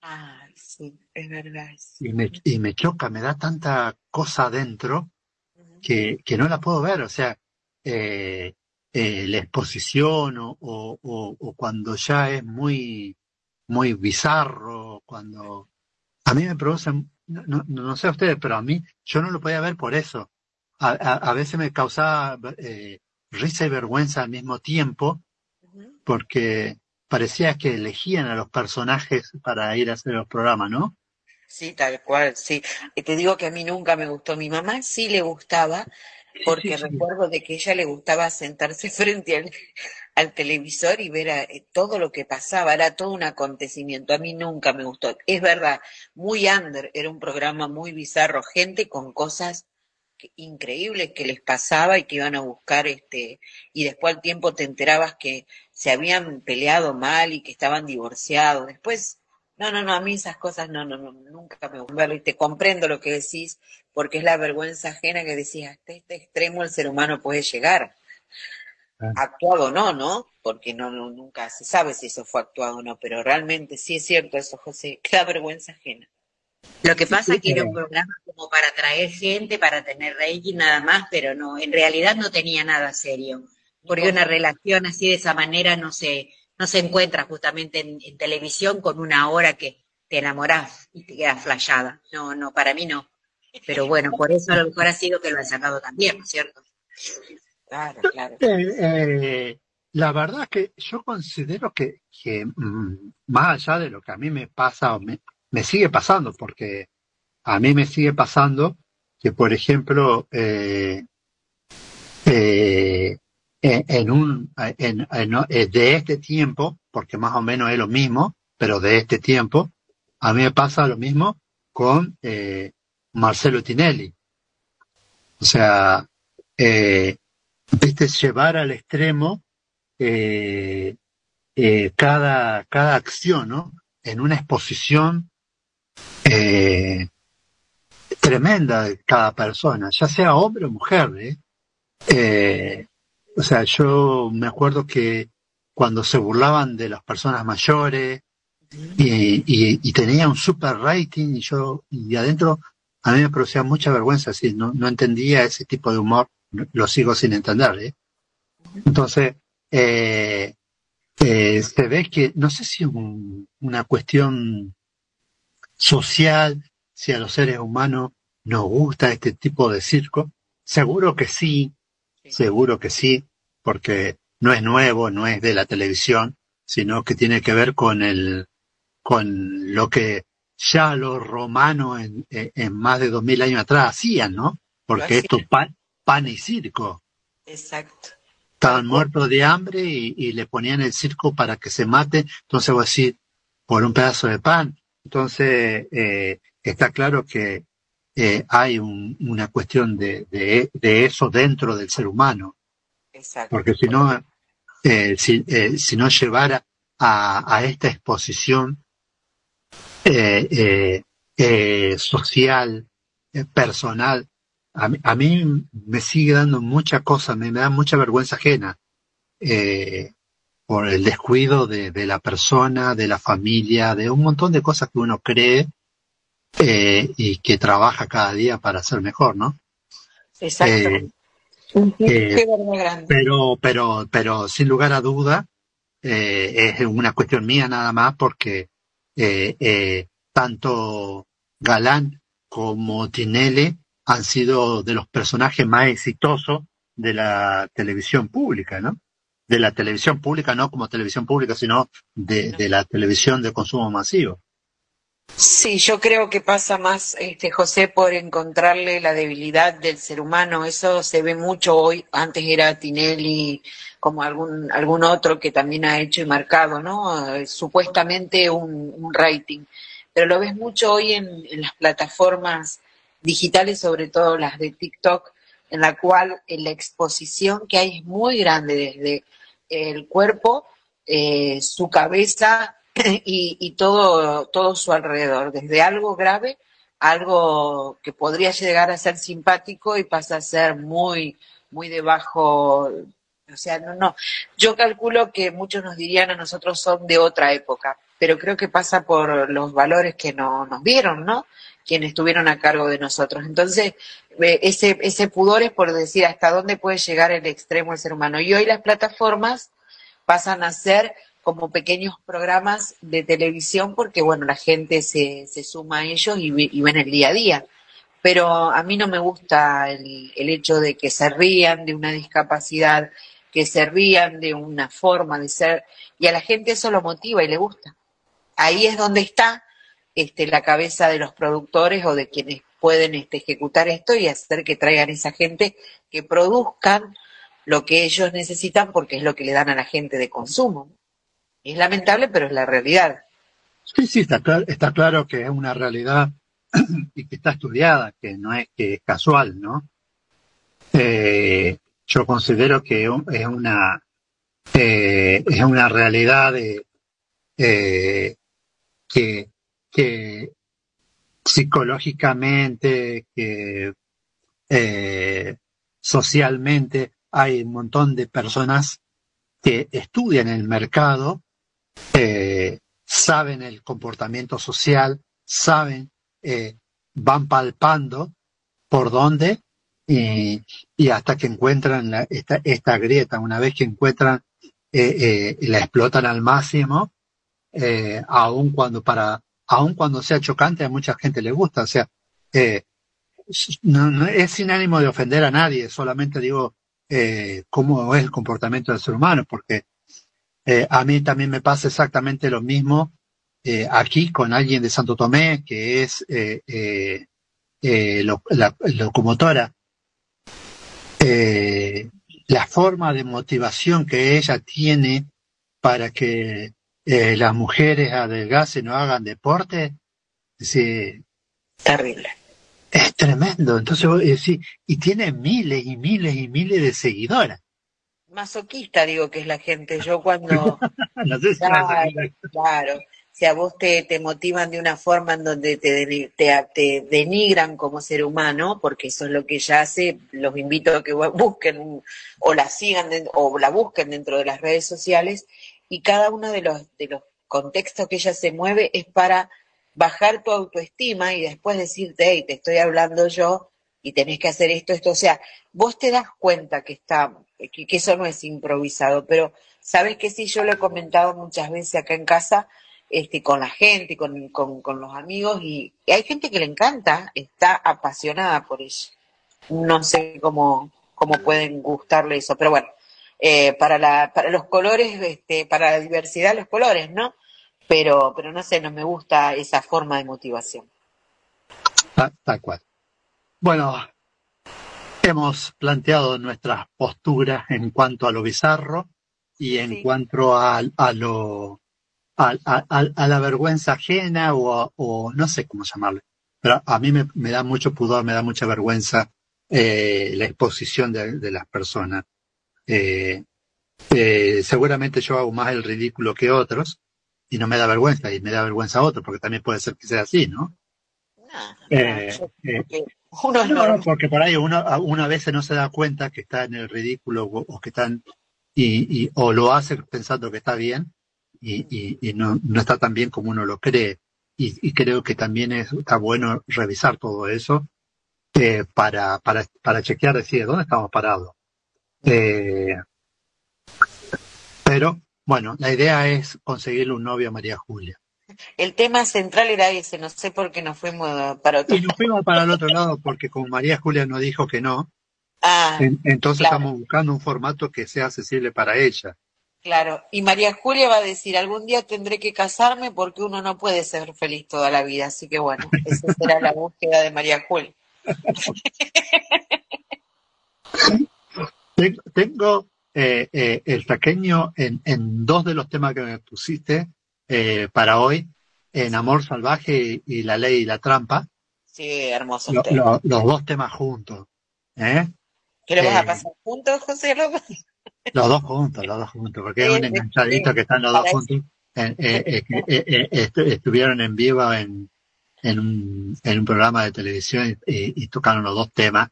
Ay, sí, es verdad. sí. y me, y me choca, me da tanta cosa adentro. Que, que no la puedo ver. O sea, eh, eh, la exposición o, o, o- o cuando ya es muy, muy bizarro, cuando a mí me producen, no, no, no sé a ustedes, pero a mí yo no lo podía ver por eso. A, a, a veces me causaba eh, risa y vergüenza al mismo tiempo porque parecía que elegían a los personajes para ir a hacer los programas, ¿no? Sí, tal cual, sí. Te digo que a mí nunca me gustó. Mi mamá sí le gustaba, porque sí, sí. recuerdo de que ella le gustaba sentarse <laughs> frente al, al televisor y ver a- eh, todo lo que pasaba. Era todo un acontecimiento. A mí nunca me gustó. Es verdad, muy under, era un programa muy bizarro. Gente con cosas que- increíbles que les pasaba y que iban a buscar este, y después al tiempo te enterabas que se habían peleado mal y que estaban divorciados. Después no, no, no, a mí esas cosas no, no, no, nunca me gustan. Y te comprendo lo que decís, porque es la vergüenza ajena que decís, hasta este extremo el ser humano puede llegar. Ah. Actuado o no, ¿no? Porque no, no, nunca se sabe si eso fue actuado o no, pero realmente sí es cierto eso, José, que <laughs> la vergüenza ajena. Lo que pasa es que era un programa como para atraer gente, para tener rating nada más, pero no, en realidad no tenía nada serio. Porque una relación así de esa manera no se, no se encuentra justamente en, en televisión con una hora que te enamorás y te quedas flashada. No, no, para mí no. Pero bueno, por eso a lo mejor ha sido que lo han sacado también, ¿no es cierto? Claro, claro. Eh, eh, la verdad que yo considero que, que mm, más allá de lo que a mí me pasa o me, me sigue pasando, porque a mí me sigue pasando que, por ejemplo, eh, eh, en, un en, en- eh, de este tiempo, porque más o menos es lo mismo, pero de este tiempo, a mí me pasa lo mismo con eh, Marcelo Tinelli. O sea, eh, viste, llevar al extremo eh, eh, cada, cada acción, ¿no? En una exposición eh, tremenda de cada persona, ya sea hombre o mujer, ¿eh? O sea, yo me acuerdo que cuando se burlaban de las personas mayores y, tenía un super rating y yo, y adentro a mí me producía mucha vergüenza, así, no, no entendía ese tipo de humor, lo sigo sin entender, ¿eh? Entonces, eh, eh, se ve que, no sé si un- una cuestión social, si a los seres humanos nos gusta este tipo de circo? Seguro que sí, seguro que sí, porque no es nuevo, no es de la televisión, sino que tiene que ver con el, con lo que ya los romanos en, en más de dos mil años atrás hacían, ¿no? Porque esto es pan, pan y circo. Exacto. Estaban muertos de hambre y, y, le ponían el circo para que se mate. Entonces voy a decir, por un pedazo de pan. Entonces, eh, está claro que eh, hay un, una cuestión de, de, de, eso dentro del ser humano. Exacto. Porque si no, eh, si, eh, si no llevara a, a esta exposición eh, social, personal, a mí, a mí, me sigue dando mucha cosa, me, me da mucha vergüenza ajena por el descuido de, de, la persona, de la familia, de un montón de cosas que uno cree eh, y que trabaja cada día para ser mejor, ¿no? Exacto. Eh, eh, pero, pero, pero sin lugar a duda, es una cuestión mía nada más porque tanto Galán como Tinelli han sido de los personajes más exitosos de la televisión pública, ¿no? De la televisión pública, no como televisión pública, sino de, de la televisión de consumo masivo. Sí, yo creo que pasa más, este, José, por encontrarle la debilidad del ser humano. Eso se ve mucho hoy. Antes era Tinelli, como algún, algún otro que también ha hecho y marcado, ¿no? Eh, supuestamente un, rating. Pero lo ves mucho hoy en, las plataformas digitales, sobre todo las de TikTok, en la cual en la exposición que hay es muy grande desde el cuerpo, eh, su cabeza, <laughs> y, y todo, todo su alrededor, desde algo grave algo que podría llegar a ser simpático y pasa a ser muy, muy debajo. O sea, no, no. Yo calculo que muchos nos dirían a nosotros son de otra época, pero creo que pasa por los valores que no, nos dieron, ¿no? Quienes estuvieron a cargo de nosotros. Entonces, ese, ese pudor es por decir hasta dónde puede llegar el extremo del ser humano. Y hoy las plataformas pasan a ser como pequeños programas de televisión porque, bueno, la gente se, se suma a ellos y, y, ven el día a día. Pero a mí no me gusta el, el hecho de que se rían de una discapacidad, que se rían de una forma de ser, y a la gente eso lo motiva y le gusta. Ahí es donde está este, la cabeza de los productores o de quienes pueden este, ejecutar esto y hacer que traigan esa gente que produzcan lo que ellos necesitan porque es lo que le dan a la gente de consumo. Es lamentable, pero es la realidad. Sí, sí, está, claro, está claro que es una realidad <clears throat> y que está estudiada, que no es que es casual, ¿no? Eh, yo considero que es una eh, es una realidad de, eh, que, que psicológicamente, que socialmente hay un montón de personas que estudian el mercado eh, saben el comportamiento social, saben, eh, van palpando por dónde y, y hasta que encuentran esta, grieta, una vez que encuentran, eh, la explotan al máximo, aun cuando para, cuando sea chocante a mucha gente le gusta, o sea, no, no, es sin ánimo de ofender a nadie, solamente digo cómo es el comportamiento del ser humano, porque eh, a mí también me pasa exactamente lo mismo eh, aquí con alguien de Santo Tomé, que es eh, lo, la, locomotora. la forma de motivación que ella tiene para que las mujeres adelgacen o hagan deporte, sí, terrible. Es tremendo. Entonces, sí, y tiene miles y miles y miles de seguidoras masoquista digo que es la gente. Yo cuando... no sé si claro, claro, si a vos te, te motivan de una forma en donde te, te, te, denigran como ser humano, porque eso es lo que ella hace, los invito a que <laughs> busquen o la sigan o la busquen dentro de las redes sociales y cada uno de los, de los contextos que ella se mueve es para bajar tu autoestima y después decirte, hey, te estoy hablando yo y tenés que hacer esto, esto. O sea, vos te das cuenta que está que, que eso no es improvisado, pero sabes que sí, yo lo he comentado muchas veces acá en casa, este, con la gente, con, con, con los amigos, y, hay gente que le encanta, está apasionada por ello. No sé cómo, cómo pueden gustarle eso, pero bueno, eh, para, la, para los colores, este, para la diversidad los colores, ¿no? Pero, pero no sé, no me gusta esa forma de motivación. Ta- Tal cual. Bueno, hemos planteado nuestras posturas en cuanto a lo bizarro y en Sí. cuanto a, a lo a, a- la vergüenza ajena o, o no sé cómo llamarle. Pero a mí me, me da mucho pudor, me da mucha vergüenza eh, la exposición de, de las personas. Eh, eh, seguramente yo hago más el ridículo que otros y no me da vergüenza y me da vergüenza a otros porque también puede ser que sea así, ¿no? Eh, eh, Uno no, no, porque por ahí uno, a- uno a veces no se da cuenta que está en el ridículo o, o que están y, y- o lo hace pensando que está bien y, y- y no, no está tan bien como uno lo cree. Y, y creo que también es, está bueno revisar todo eso eh, para, para, para chequear, decir, ¿dónde estamos parados? Eh, pero, bueno, la idea es conseguirle un novio a María Julia. El tema central era ese, no sé por qué nos fuimos para otro. Y nos fuimos para el otro lado porque como María Julia nos dijo que no, Ah, En- entonces claro. estamos buscando un formato que sea accesible para ella. claro. Y María Julia va a decir, algún día tendré que casarme porque uno no puede ser feliz toda la vida. Así que bueno, esa será la búsqueda de María Julia. <laughs> Ten- Tengo eh, eh, el taqueño en, en dos de los temas que me pusiste eh, para hoy, en Amor Salvaje y, La Ley y la Trampa, Sí, hermoso lo- tema. lo- los dos temas juntos. ¿eh? ¿Qué lo vas eh, a pasar juntos, José López? <laughs> Los dos juntos, los dos juntos, porque es un enganchadito que están los dos juntos. Eh, eh, eh, estuvieron en vivo en, en, un, en un programa de televisión y, y tocaron los dos temas.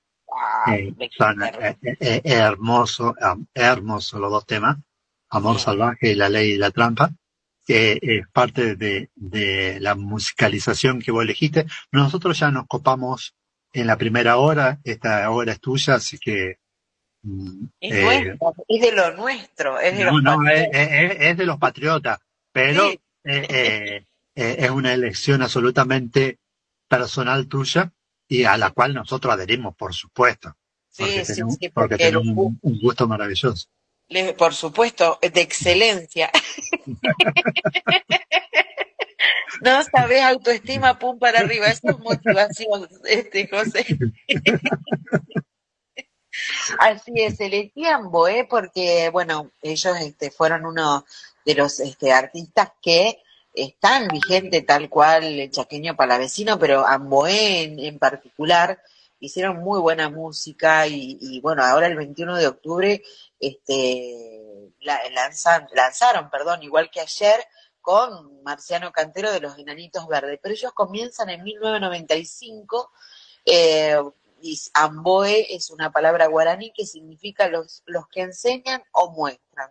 Eh, son eh, hermoso, hermoso los dos temas, Amor Salvaje y La Ley y la Trampa, que es parte de, de la musicalización que vos elegiste. Nosotros ya nos copamos en la primera hora, esta hora es tuya, así que mm, Es, eh, nuestro, es de lo nuestro, es de no, los no, patriotas. es, es- es de los patriotas, pero Sí. eh, eh, es una elección absolutamente personal tuya y a la cual nosotros adherimos, por supuesto, Sí, porque sí, tenemos, sí, porque porque tenemos un, un gusto maravilloso. Le- por supuesto, de excelencia. <laughs> No sabes, autoestima, pum para arriba, eso es motivación, este José. <laughs> Así es, elegí a Amboé porque, bueno, ellos este, fueron uno de los este, artistas que están vigentes tal cual el chaqueño palavecino, pero Amboé en, en particular hicieron muy buena música y, y, bueno, ahora el 21 de octubre este, la- lanzan- lanzaron, perdón, igual que ayer, con Marciano Cantero de los Enanitos Verdes, pero ellos comienzan en 1995 eh, y Amboe es una palabra guaraní que significa los, los que enseñan o muestran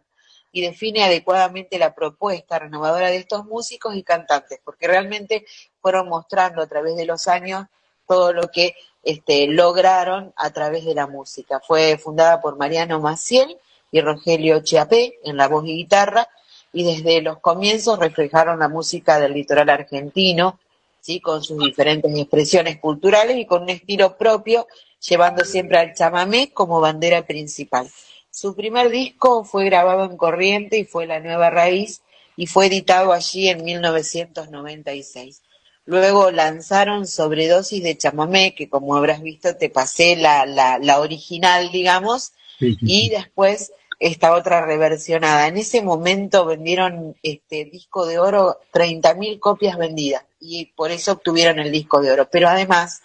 y define adecuadamente la propuesta renovadora de estos músicos y cantantes, porque realmente fueron mostrando a través de los años todo lo que este, lograron a través de la música. Fue fundada por Mariano Maciel y Rogelio Chiapé en la voz y guitarra, y desde los comienzos reflejaron la música del litoral argentino, ¿sí? con sus diferentes expresiones culturales y con un estilo propio, llevando siempre al chamamé como bandera principal. Su primer disco fue grabado en Corriente y fue La Nueva Raíz y fue editado allí en 1996. Luego lanzaron Sobredosis de Chamamé, que como habrás visto te pasé la, la, la original, digamos, y después esta otra reversionada. En ese momento vendieron este disco de oro 30.000 copias vendidas y por eso obtuvieron el disco de oro. Pero además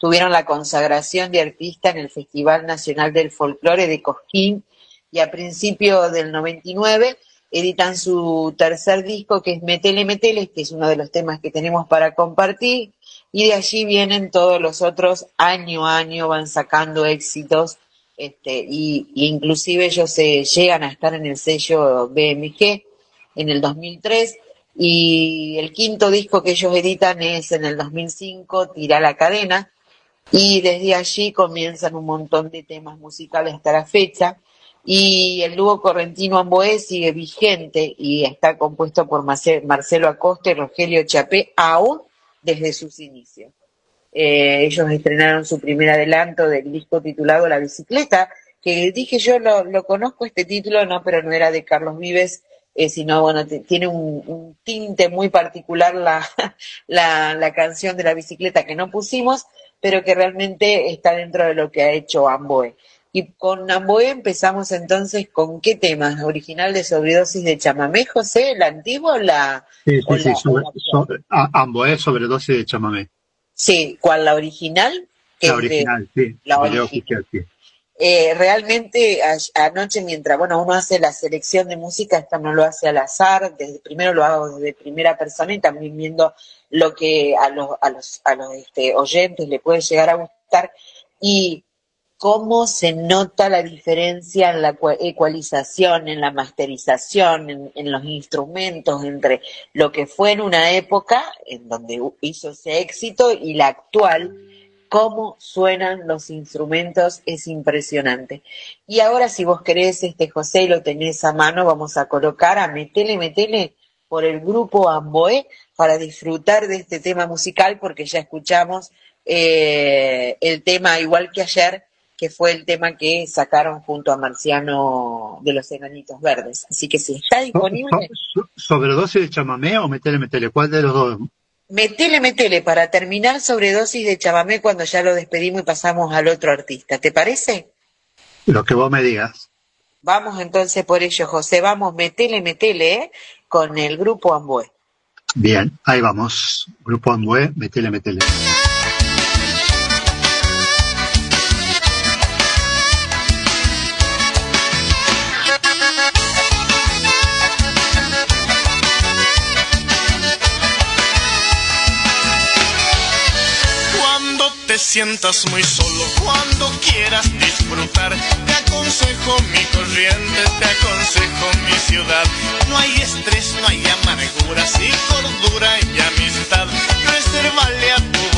tuvieron la consagración de artista en el Festival Nacional del Folclore de Cosquín y a principio del 99 editan su tercer disco que es Metele Metele, que es uno de los temas que tenemos para compartir y de allí vienen todos los otros año a año van sacando éxitos este, y, inclusive ellos se llegan a estar en el sello BMG en el 2003 y el quinto disco que ellos editan es en el 2005, Tira la cadena, y desde allí comienzan un montón de temas musicales hasta la fecha. Y el dúo correntino Amboé sigue vigente y está compuesto por Marce- Marcelo Acosta y Rogelio Chapé aún desde sus inicios. Eh, ellos estrenaron su primer adelanto del disco titulado La Bicicleta, que dije yo lo, lo conozco este título, no, pero no era de Carlos Vives, eh, sino bueno, tiene un, tinte muy particular <laughs> la, la, canción de la bicicleta que no pusimos, pero que realmente está dentro de lo que ha hecho Amboé. Y con Amboé empezamos entonces con qué tema, original de sobredosis de chamamé, José, la antigua o la, Sí, o sí, sí, la- sobre, sobre- a- Amboé sobredosis de chamamé. sí, ¿cuál la original? Que La de- original, sí. la original. oficial, sí. Eh, realmente a- anoche mientras, bueno, uno hace la selección de música, esto no lo hace al azar, desde, primero lo hago desde primera persona y también viendo lo que a los, a los, a los este, oyentes le puede llegar a gustar y cómo se nota la diferencia en la cua- ecualización, en la masterización, en, los instrumentos entre lo que fue en una época en donde hizo ese éxito y la actual, cómo suenan los instrumentos es impresionante. Y ahora si vos querés, este José, y lo tenés a mano, vamos a colocar a Metele Metele por el grupo Amboé para disfrutar de este tema musical porque ya escuchamos eh, el tema igual que ayer que fue el tema que sacaron junto a Marciano de los Enanitos Verdes. Así que si está disponible, So- ¿Sobredosis de chamamé o metele, metele? ¿Cuál de los dos? metele, metele para terminar sobredosis de chamamé cuando ya lo despedimos y pasamos al otro artista. ¿Te parece? Lo que vos me digas. Vamos entonces por ello, José. Vamos, metele, metele, ¿eh? con el grupo Amboé. Bien, ahí vamos. Grupo Amboé, metele, metele. Sientas muy solo, cuando quieras disfrutar, te aconsejo mi corriente, te aconsejo mi ciudad. No hay estrés, no hay amargura, sí cordura y amistad. Resérvale a tu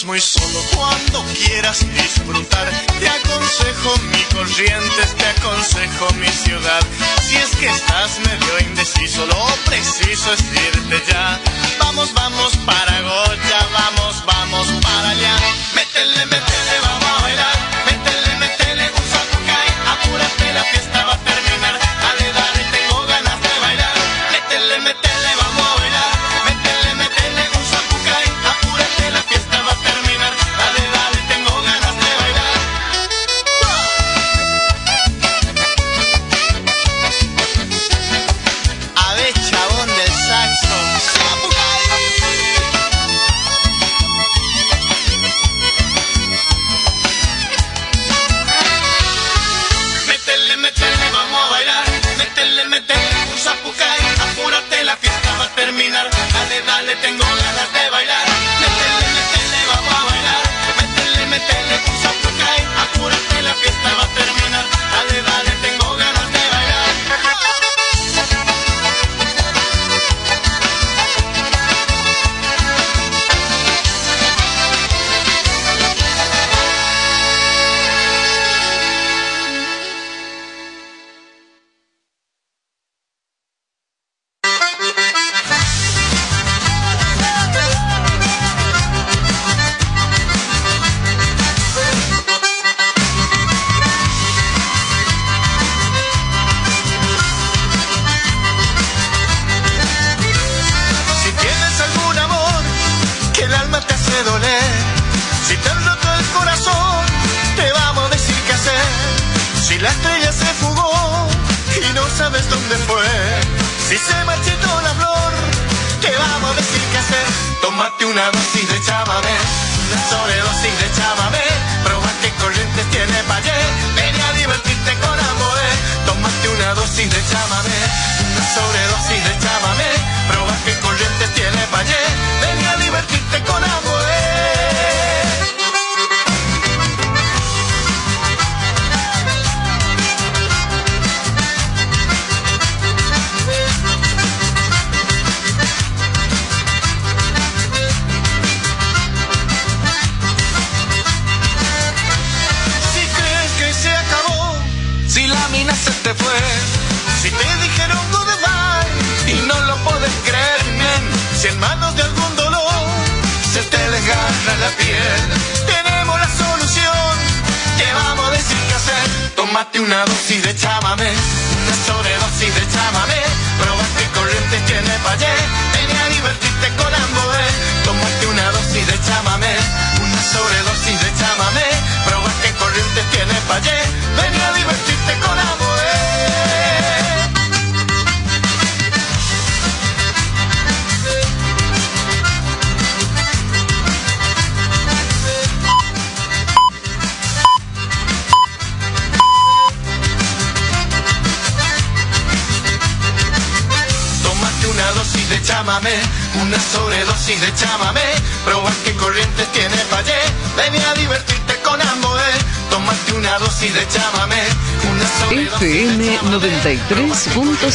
sientas muy solo, cuando quieras disfrutar, te aconsejo mi corrientes, te aconsejo mi ciudad. Si es que estás medio indeciso, lo preciso es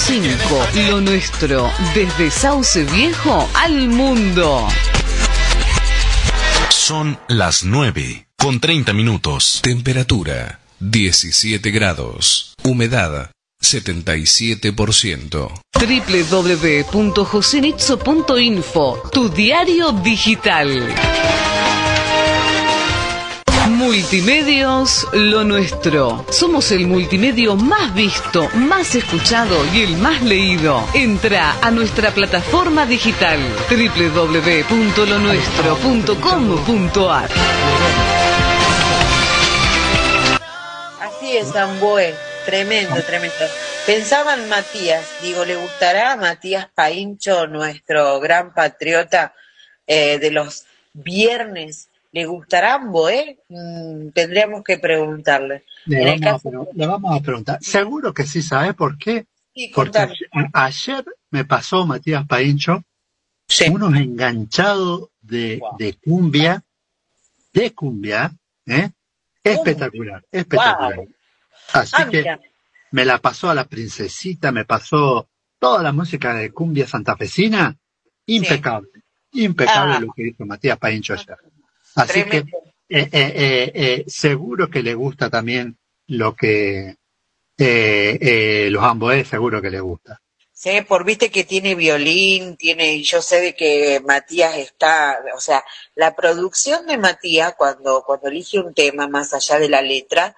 93.5, lo nuestro, desde Sauce Viejo al mundo. Son las 9 con 30 minutos. Temperatura 17 grados. Humedad 77%. www.josenitzo.info, tu diario digital. Multimedios Lo Nuestro. Somos el multimedio más visto, más escuchado y el más leído. Entra a nuestra plataforma digital www.lonuestro.com.ar. Así es, Amboé. Tremendo, tremendo. Pensaba en Matías, digo, ¿le gustará a Matías Paincho, nuestro gran patriota eh, de los viernes? ¿Le gustará Amboé? Mm, tendríamos que preguntarle. Le vamos, a, caso- pre- le vamos a preguntar. Seguro que sí, ¿sabe por qué? Sí, Porque ayer me pasó Matías Paincho unos enganchados de, de cumbia, de cumbia, ¿eh? Espectacular, espectacular. Así Ah, que mira. me la pasó a la princesita, me pasó toda la música de cumbia santafesina, impecable, impecable Ah. lo que hizo Matías Paincho ayer. Así que Tremendo. eh, eh, eh, eh, seguro que le gusta también lo que los amboes, seguro que le gusta. Sí, por viste que tiene violín, tiene, y yo sé de que Matías está, o sea, la producción de Matías cuando, cuando elige un tema más allá de la letra,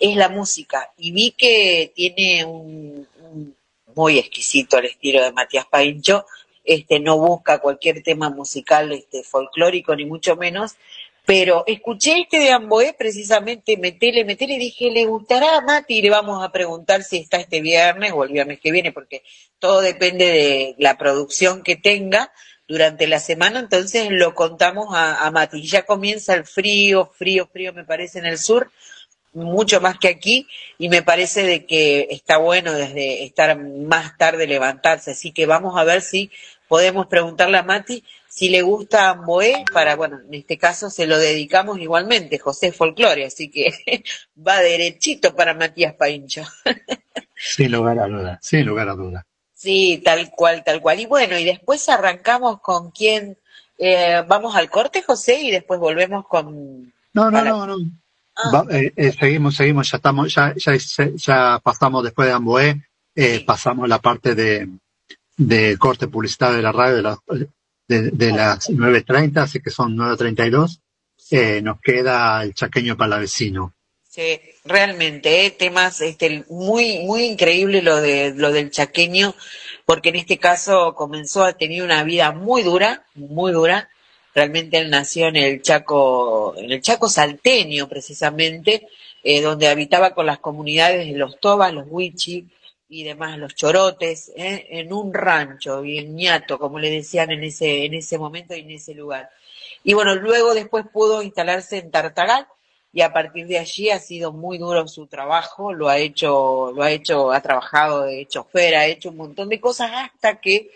es la música. Y vi que tiene un, un muy exquisito el estilo de Matías Paincho, este, no busca cualquier tema musical, este, folclórico, ni mucho menos, pero escuché este de Amboé precisamente, metele, metele, dije, ¿le gustará a Mati? Y le vamos a preguntar si está este viernes o el viernes que viene, porque todo depende de la producción que tenga durante la semana, entonces lo contamos a, a Mati. Ya comienza el frío, frío, frío me parece en el sur, mucho más que aquí, y me parece de que está bueno desde estar más tarde levantarse, así que vamos a ver si podemos preguntarle a Mati si le gusta Amboé, para, bueno, en este caso se lo dedicamos igualmente, José Folclore, así que <laughs> va derechito para Matías Paincho. <laughs> Sin lugar a duda, sin lugar a duda. Sí, tal cual, tal cual. Y bueno, y después arrancamos con quién, eh, vamos al corte, José, y después volvemos con... No, no, no, no. Va- eh, eh, seguimos, seguimos, ya estamos, ya, ya, ya pasamos después de Amboé, eh, pasamos la parte de, de corte publicitario de la radio de, las de, de las 9.30, así que son 9.32. Eh, nos queda el chaqueño palavecino. Sí, realmente, eh, temas este, muy, muy increíble lo de lo del chaqueño, porque en este caso comenzó a tener una vida muy dura, muy dura. Realmente él nació en el Chaco, en el Chaco salteño precisamente, eh, donde habitaba con las comunidades de los Tobas, los Huichi, y demás, los chorotes, ¿eh? en un rancho, y el ñato, como le decían en ese, en ese momento y en ese lugar. Y bueno, luego después pudo instalarse en Tartagal, y a partir de allí ha sido muy duro su trabajo, lo ha hecho, lo ha hecho, ha trabajado de chofer, ha hecho un montón de cosas hasta que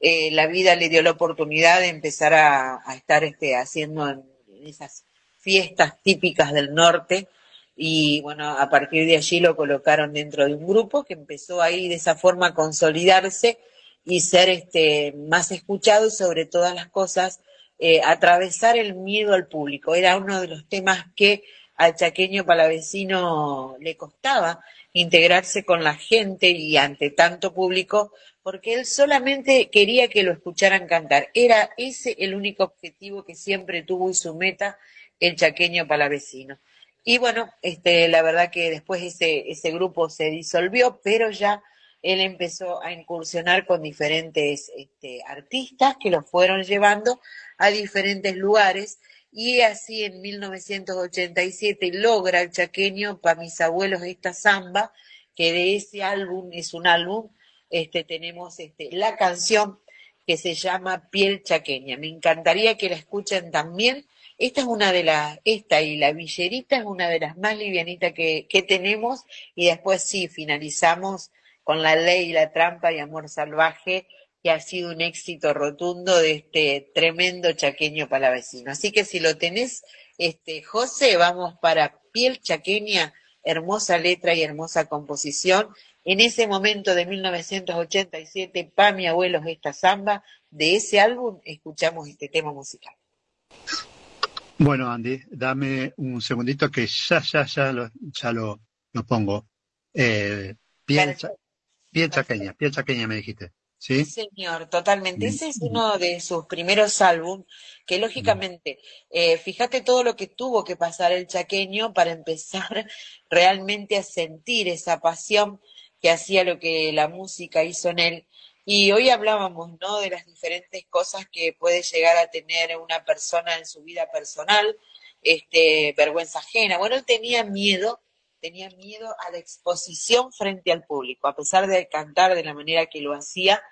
eh, la vida le dio la oportunidad de empezar a, estar este, haciendo en, en esas fiestas típicas del norte y bueno, a partir de allí lo colocaron dentro de un grupo que empezó ahí de esa forma a consolidarse y ser este, más escuchado sobre todas las cosas eh, atravesar el miedo al público. Era uno de los temas que al chaqueño palavecino le costaba integrarse con la gente y ante tanto público, porque él solamente quería que lo escucharan cantar. Era ese el único objetivo que siempre tuvo y su meta el chaqueño palavecino. Y bueno, este, la verdad que después ese, grupo se disolvió, pero ya él empezó a incursionar con diferentes este, artistas que lo fueron llevando a diferentes lugares y así en 1987 logra el chaqueño para mis abuelos esta samba, que de ese álbum es un álbum, este, tenemos este, la canción que se llama Piel Chaqueña. Me encantaría que la escuchen también. Esta es una de las, esta y la villerita es una de las más livianitas que, que tenemos y después sí, finalizamos con la ley, la trampa y amor salvaje, que ha sido un éxito rotundo de este tremendo chaqueño palavecino. Así que si lo tenés, este, José, vamos para Piel Chaqueña, hermosa letra y hermosa composición. En ese momento de 1987, pa mi abuelo esta samba, de ese álbum escuchamos este tema musical. Bueno, Andy, dame un segundito que ya, ya, ya lo, ya lo, lo pongo. Eh, piel, cha- piel chaqueña, piel chaqueña me dijiste. ¿Sí? Señor, totalmente. Ese es uno de sus primeros álbum, que lógicamente, eh, fíjate todo lo que tuvo que pasar el chaqueño para empezar realmente a sentir esa pasión que hacía lo que la música hizo en él. Y hoy hablábamos, ¿no? De las diferentes cosas que puede llegar a tener una persona en su vida personal, este, vergüenza ajena. Bueno, él tenía miedo, tenía miedo a la exposición frente al público, a pesar de cantar de la manera que lo hacía,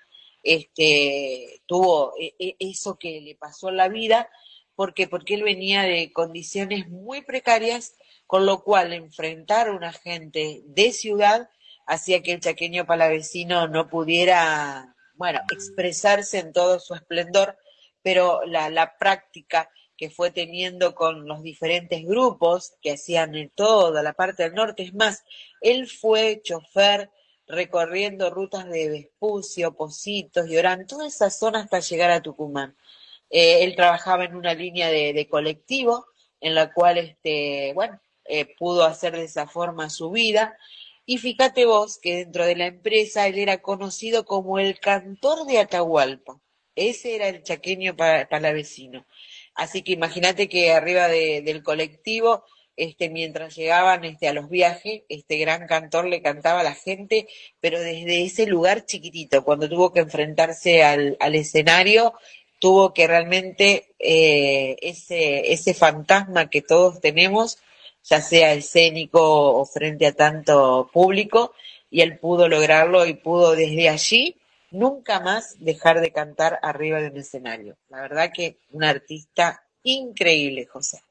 este, tuvo e- e- eso que le pasó en la vida, porque, porque él venía de condiciones muy precarias, con lo cual enfrentar a una gente de ciudad hacía que el chaqueño palavecino no pudiera, bueno, expresarse en todo su esplendor, pero la, la práctica que fue teniendo con los diferentes grupos que hacían en toda la parte del norte, es más, él fue chofer recorriendo rutas de Vespucio, Positos y Orán, toda esa zona hasta llegar a Tucumán. Eh, él trabajaba en una línea de, de colectivo en la cual, este, bueno, eh, pudo hacer de esa forma su vida. Y fíjate vos que dentro de la empresa él era conocido como el cantor de Atahualpa. Ese era el chaqueño pa- palavecino. Así que imagínate que arriba de- del colectivo, este, mientras llegaban este, a los viajes, este gran cantor le cantaba a la gente, pero desde ese lugar chiquitito, cuando tuvo que enfrentarse al, al escenario, tuvo que realmente eh, ese, ese fantasma que todos tenemos, ya sea escénico o frente a tanto público, y él pudo lograrlo y pudo desde allí nunca más dejar de cantar arriba de un escenario. La verdad que un artista increíble, José.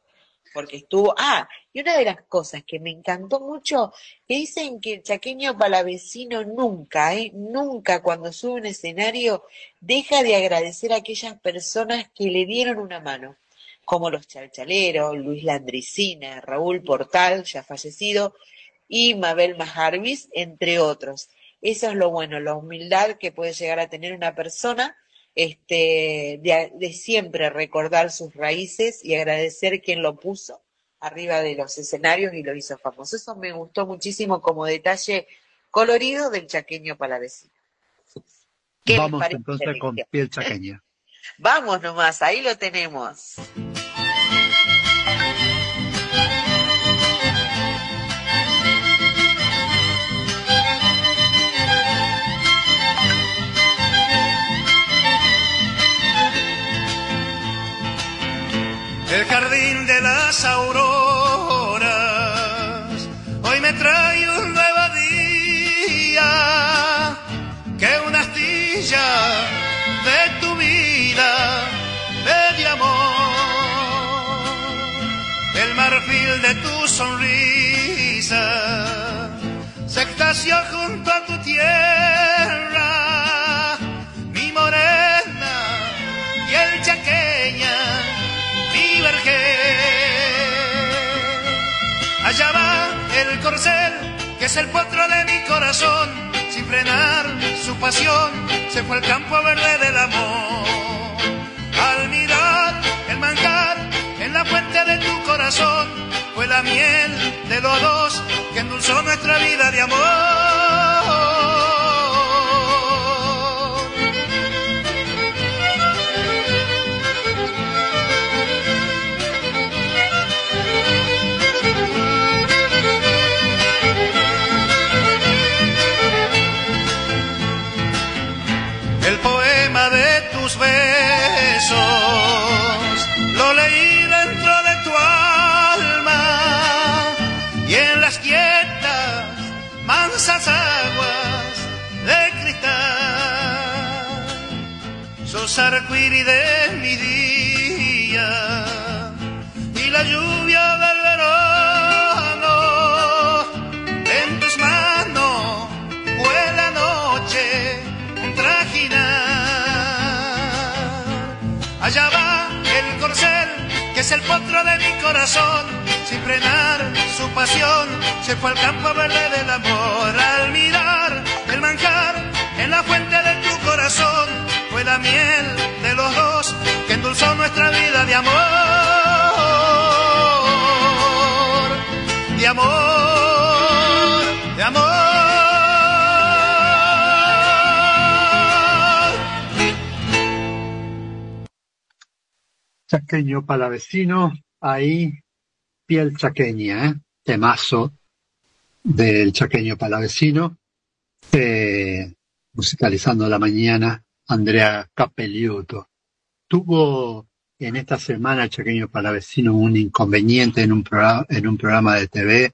Porque estuvo, ah, y una de las cosas que me encantó mucho, que dicen que el chaqueño palavecino nunca, ¿eh? nunca cuando sube un escenario deja de agradecer a aquellas personas que le dieron una mano, como los chalchaleros, Luis Landricina, Raúl Portal, ya fallecido, y Mabel Majarvis, entre otros. Eso es lo bueno, la humildad que puede llegar a tener una persona, este, de, de siempre recordar sus raíces y agradecer quien lo puso arriba de los escenarios y lo hizo famoso. Eso me gustó muchísimo como detalle colorido del chaqueño palavecino. ¿Qué les Vamos entonces con piel chaqueña. <laughs> Vamos nomás, ahí lo tenemos. el jardín de las auroras. Hoy me trae un nuevo día. Que una astilla de tu vida, de amor, el marfil de tu sonrisa se extasió junto a tu tierra. Corcel, que es el potro de mi corazón, sin frenar su pasión, se fue al campo verde del amor. Al mirar el manjar en la fuente de tu corazón, fue la miel de los dos que endulzó nuestra vida de amor. Sos arcoíris de mi día y la lluvia del verano en tus manos fue la noche trajinar. Allá va el corcel, que es el potro de mi corazón, sin frenar su pasión, se fue al campo verde del amor. Al mirar el manjar en la fuente de tu corazón, fue la miel de los dos que endulzó nuestra vida de amor. De amor, de amor. Chaqueño palavecino, ahí piel chaqueña, ¿eh? temazo del chaqueño palavecino, eh, musicalizando la mañana, Andrea Capelliuto. Tuvo en esta semana el chaqueño palavecino un inconveniente en un programa, en un programa de TV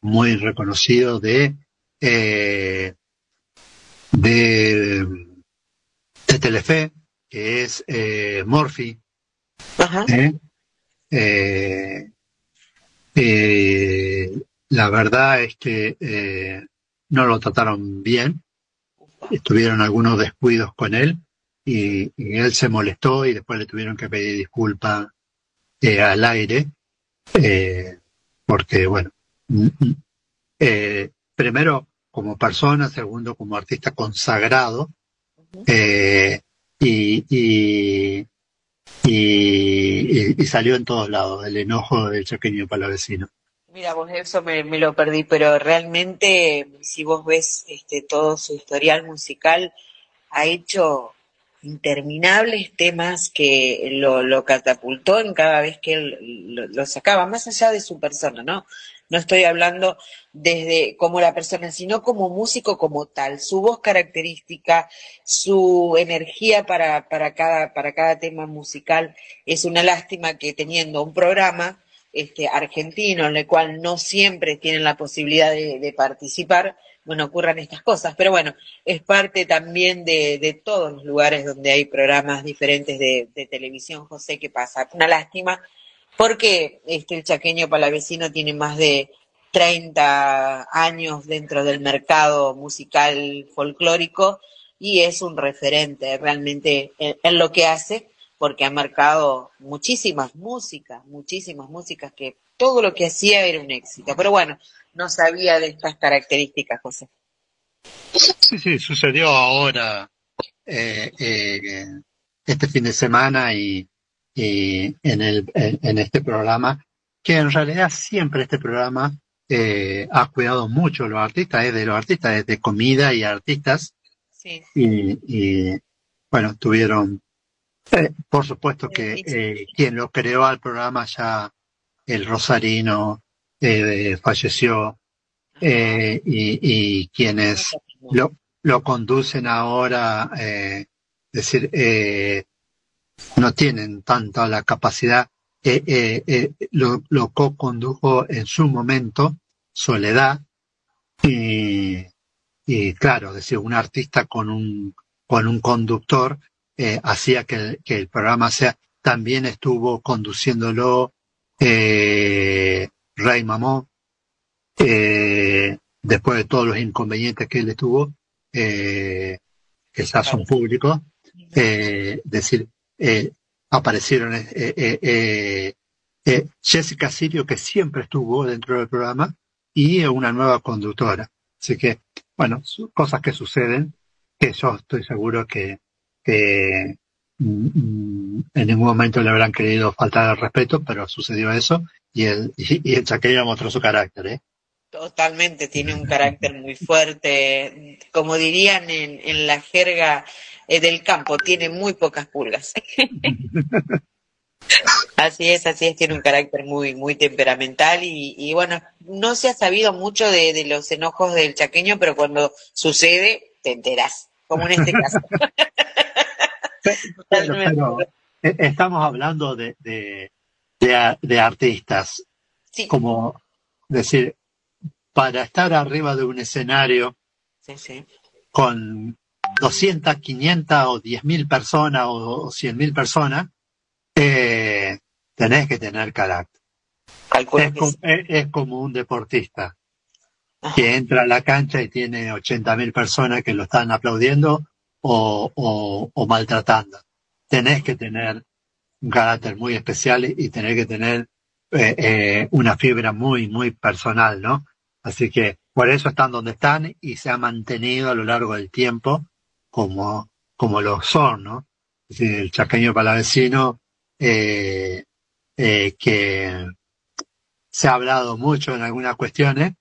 muy reconocido de, eh, de, de Telefe, que es eh, Morphy, ¿eh? Eh, eh, la verdad es que eh, no lo trataron bien, estuvieron algunos descuidos con él y, él se molestó y después le tuvieron que pedir disculpas eh, al aire eh, porque, bueno, mm, mm, eh, primero como persona, segundo como artista consagrado eh, y, y, y, y salió en todos lados el enojo del chaqueño palavecino. Mira, vos eso me, me lo perdí, pero realmente, si vos ves este, todo su historial musical, ha hecho interminables temas que lo, lo catapultó en cada vez que él lo, lo sacaba, más allá de su persona, ¿no? No estoy hablando desde como la persona, sino como músico como tal, su voz característica, su energía para, para, cada, para cada tema musical. Es una lástima que teniendo un programa este, argentino en el cual no siempre tienen la posibilidad de, participar, bueno, ocurran estas cosas. Pero bueno, es parte también de, de todos los lugares donde hay programas diferentes de, de televisión, José, que pasa. Una lástima porque este, el chaqueño palavecino tiene más de 30 años dentro del mercado musical folclórico y es un referente realmente en, en lo que hace porque ha marcado muchísimas músicas, muchísimas músicas que todo lo que hacía era un éxito. Pero bueno, no sabía de estas características, José. Sí, sí, sucedió ahora, eh, eh, este fin de semana y, y en, el, en, en este programa, que en realidad siempre este programa eh, ha cuidado mucho a los artistas, es de los artistas, es de comida y artistas, Sí. y, y bueno, tuvieron, eh, por supuesto que eh, quien lo creó al programa ya, el Rosarino, eh, falleció, eh, y, y quienes lo, lo conducen ahora, eh, es decir, eh, no tienen tanta la capacidad, lo, lo co-condujo en su momento Soledad, y, y claro, es decir, un artista con un, con un conductor eh, hacía que el, programa sea, también estuvo conduciéndolo eh, Rey Mamó, eh, después de todos los inconvenientes que él tuvo, eh, que ya son públicos, decir, aparecieron Jessica Sirio, que siempre estuvo dentro del programa, y una nueva conductora. Así que, bueno, cosas que suceden, que yo estoy seguro que, que mm, mm, en ningún momento le habrán querido faltar al respeto, pero sucedió eso, y el, y, y el chaqueño mostró su carácter, ¿eh? Totalmente, tiene un carácter muy fuerte. Como dirían en, en la jerga eh, del campo, tiene muy pocas pulgas. <laughs> Así es, así es, tiene un carácter muy, muy temperamental y, y bueno, no se ha sabido mucho de, de los enojos del chaqueño, pero cuando sucede, te enterás, como en este caso. <laughs> Pero, pero, eh, estamos hablando de, de, de, artistas. Como decir, para estar arriba de un escenario Sí, sí. con 200, 500 o 10 mil personas o, o 100 mil personas, eh, tenés que tener carácter. Es, com- es- es como un deportista que entra a la cancha y tiene 80 mil personas que lo están aplaudiendo o, maltratando. Tenés que tener un carácter muy especial y, tener que tener eh, eh, una fibra muy, muy personal, ¿no? Así que por eso están donde están y se ha mantenido a lo largo del tiempo como, como lo son, ¿no? Es decir, el chaqueño palavecino, eh, que se ha hablado mucho en algunas cuestiones,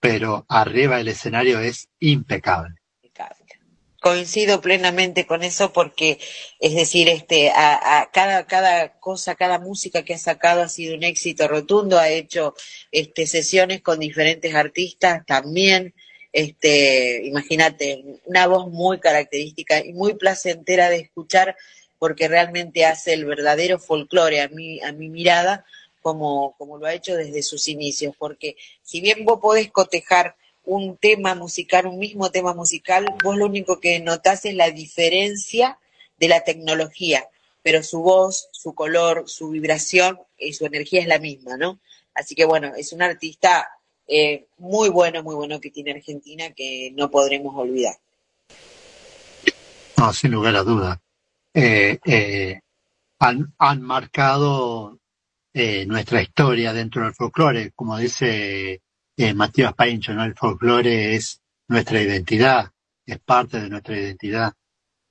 pero arriba del escenario es impecable. Coincido plenamente con eso porque, es decir, este, a, a cada, cada cosa, cada música que ha sacado ha sido un éxito rotundo, ha hecho este, sesiones con diferentes artistas también, este, imagínate, una voz muy característica y muy placentera de escuchar porque realmente hace el verdadero folclore a mi, a mi mirada como, como lo ha hecho desde sus inicios, porque si bien vos podés cotejar un tema musical, un mismo tema musical, vos lo único que notás es la diferencia de la tecnología, pero su voz, su color, su vibración y su energía es la misma, ¿no? Así que bueno, es un artista eh, muy bueno, muy bueno que tiene Argentina que no podremos olvidar. No, sin lugar a dudas. Eh, eh, han, han marcado nuestra historia dentro del folclore, como dice eh, Matías Paincho, ¿no? El folclore es nuestra identidad, es parte de nuestra identidad.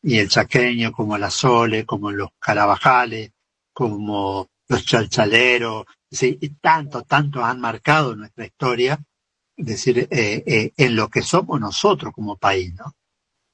Y el chaqueño, como la Sole, como los carabajales, como los chalchaleros, sí, y tanto, tanto han marcado nuestra historia, es decir, eh, eh, en lo que somos nosotros como país, ¿no?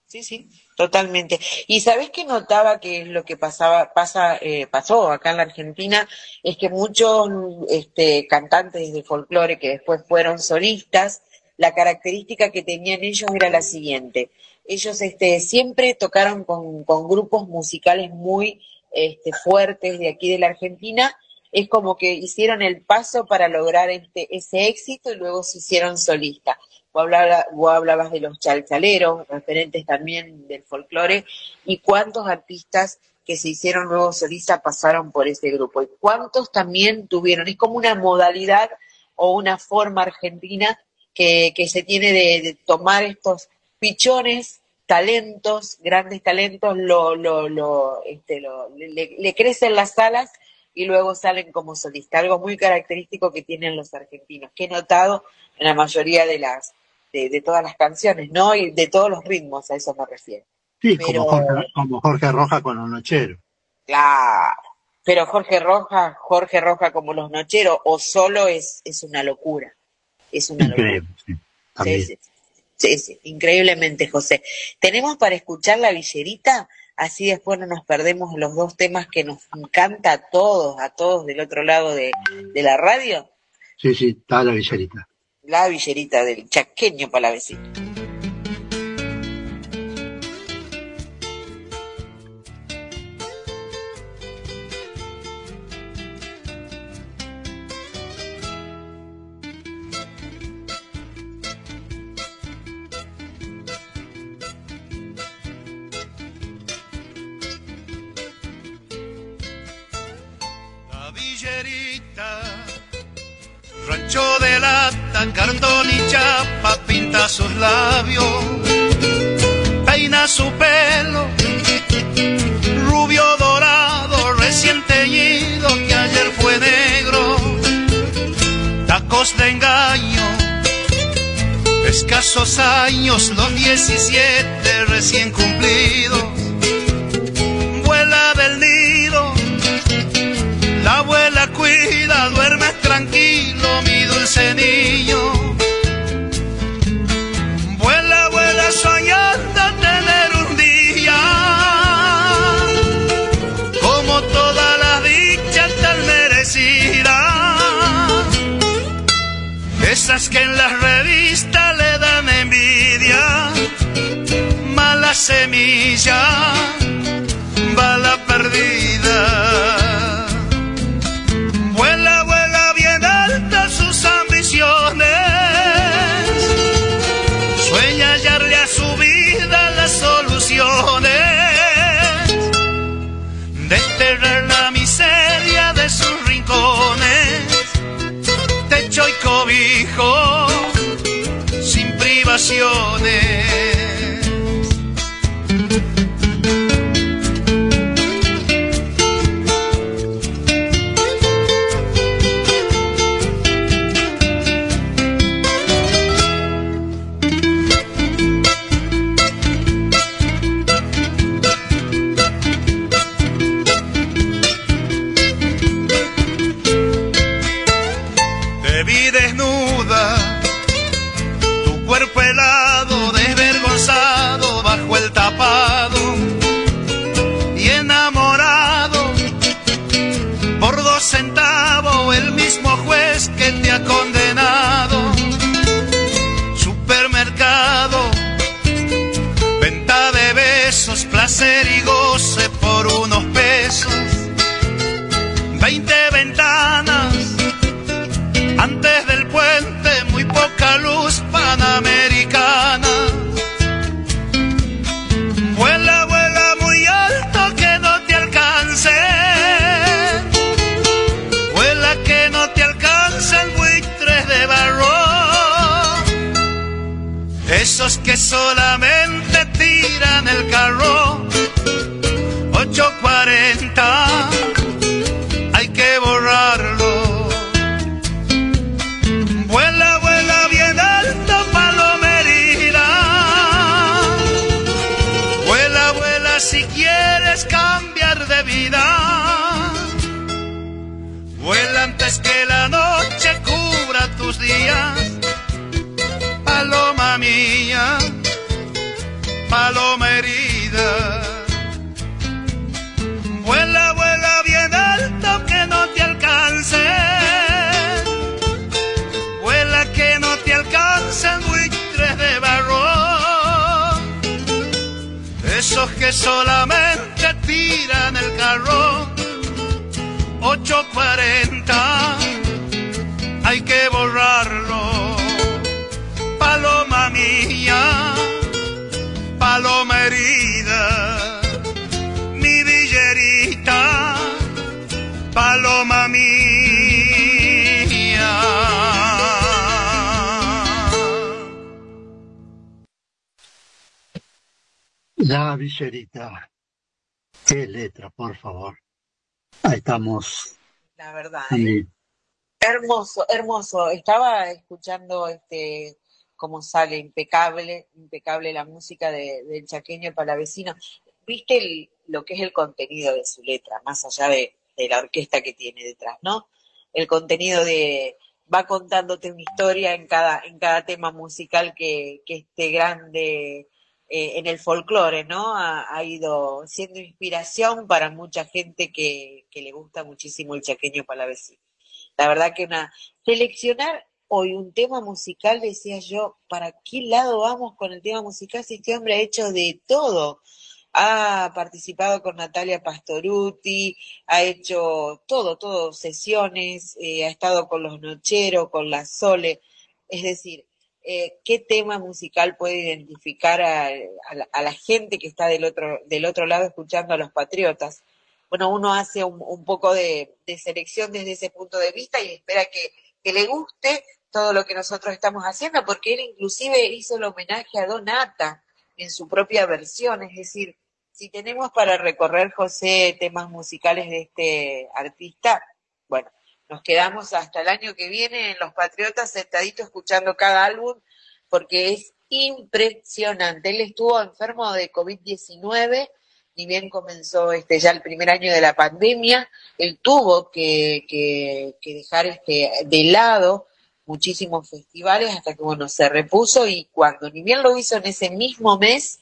Sí, sí, totalmente. Y sabes que notaba que lo que pasaba, pasa, eh, pasó acá en la Argentina, es que muchos este, cantantes de folclore que después fueron solistas, la característica que tenían ellos era la siguiente. Ellos este, siempre tocaron con, con grupos musicales muy este, fuertes de aquí de la Argentina. Es como que hicieron el paso para lograr este, ese éxito y luego se hicieron solistas. Vos hablabas, de los chalchaleros, referentes también del folclore, y cuántos artistas que se hicieron luego solistas pasaron por ese grupo, y cuántos también tuvieron, es como una modalidad o una forma argentina que, se tiene de, tomar estos pichones, talentos, grandes talentos, lo, este, le, le crecen las alas y luego salen como solistas, algo muy característico que tienen los argentinos, que he notado en la mayoría de las de, de todas las canciones, ¿no? Y de todos los ritmos, a eso me refiero. Sí, Pero- como, Jorge, como Jorge Roja con los nocheros. Claro. Pero Jorge Roja, Jorge Roja como los nocheros, o solo es, es una locura. Es una locura. Increíble, sí, sí, sí, increíblemente, José. Tenemos para escuchar la villerita, así después no nos perdemos los dos temas que nos encanta a todos, a todos del otro lado de, de la radio. Sí, sí, está la villerita. La villerita del chaqueño palavecino. Labios, peina su pelo, rubio dorado, recién teñido, que ayer fue negro, tacos de engaño, escasos años, los 17 recién cumplidos, vuela del nido, la abuela cuida, duerme tranquilo, mi dulce niño. Esas que en las revistas le dan envidia, mala semilla, bala perdida. canción. Mía, paloma herida. Vuela, vuela bien alto que no te alcance. Vuela que no te alcancen buitres de barro. Esos que solamente tiran el carro. 840 hay que borrarlo. Mía, paloma herida, mi villerita, paloma mía. La villerita. Qué letra, por favor. Ahí estamos. La verdad. Sí. Hermoso, hermoso. Estaba escuchando este cómo sale impecable, impecable la música de, del chaqueño palavecino. ¿Viste lo que es el contenido de su letra, más allá de, de la orquesta que tiene detrás, ¿no? El contenido de va contándote una historia en cada, en cada tema musical que, que este grande eh, en el folclore, ¿no? Ha, ha ido siendo inspiración para mucha gente que, que le gusta muchísimo el chaqueño palavecino. La verdad que una seleccionar hoy un tema musical, decía yo, ¿para qué lado vamos con el tema musical si este hombre ha hecho de todo? Ha participado con Natalia Pastoruti, ha hecho todo, todo, sesiones, eh, ha estado con los Nocheros, con la Sole, es decir, eh, ¿qué tema musical puede identificar a, la gente que está del otro, del otro lado escuchando a los Patriotas? bueno, uno hace un, un poco de, de selección desde ese punto de vista y espera que, que le guste todo lo que nosotros estamos haciendo, porque él inclusive hizo el homenaje a Donata en su propia versión, es decir, si tenemos para recorrer, José, temas musicales de este artista, bueno, nos quedamos hasta el año que viene en Los Patriotas sentaditos escuchando cada álbum, porque es impresionante. Él estuvo enfermo de COVID-19, ni bien comenzó este ya el primer año de la pandemia, él tuvo que, que, que dejar este de lado muchísimos festivales hasta que bueno se repuso y cuando ni lo hizo en ese mismo mes,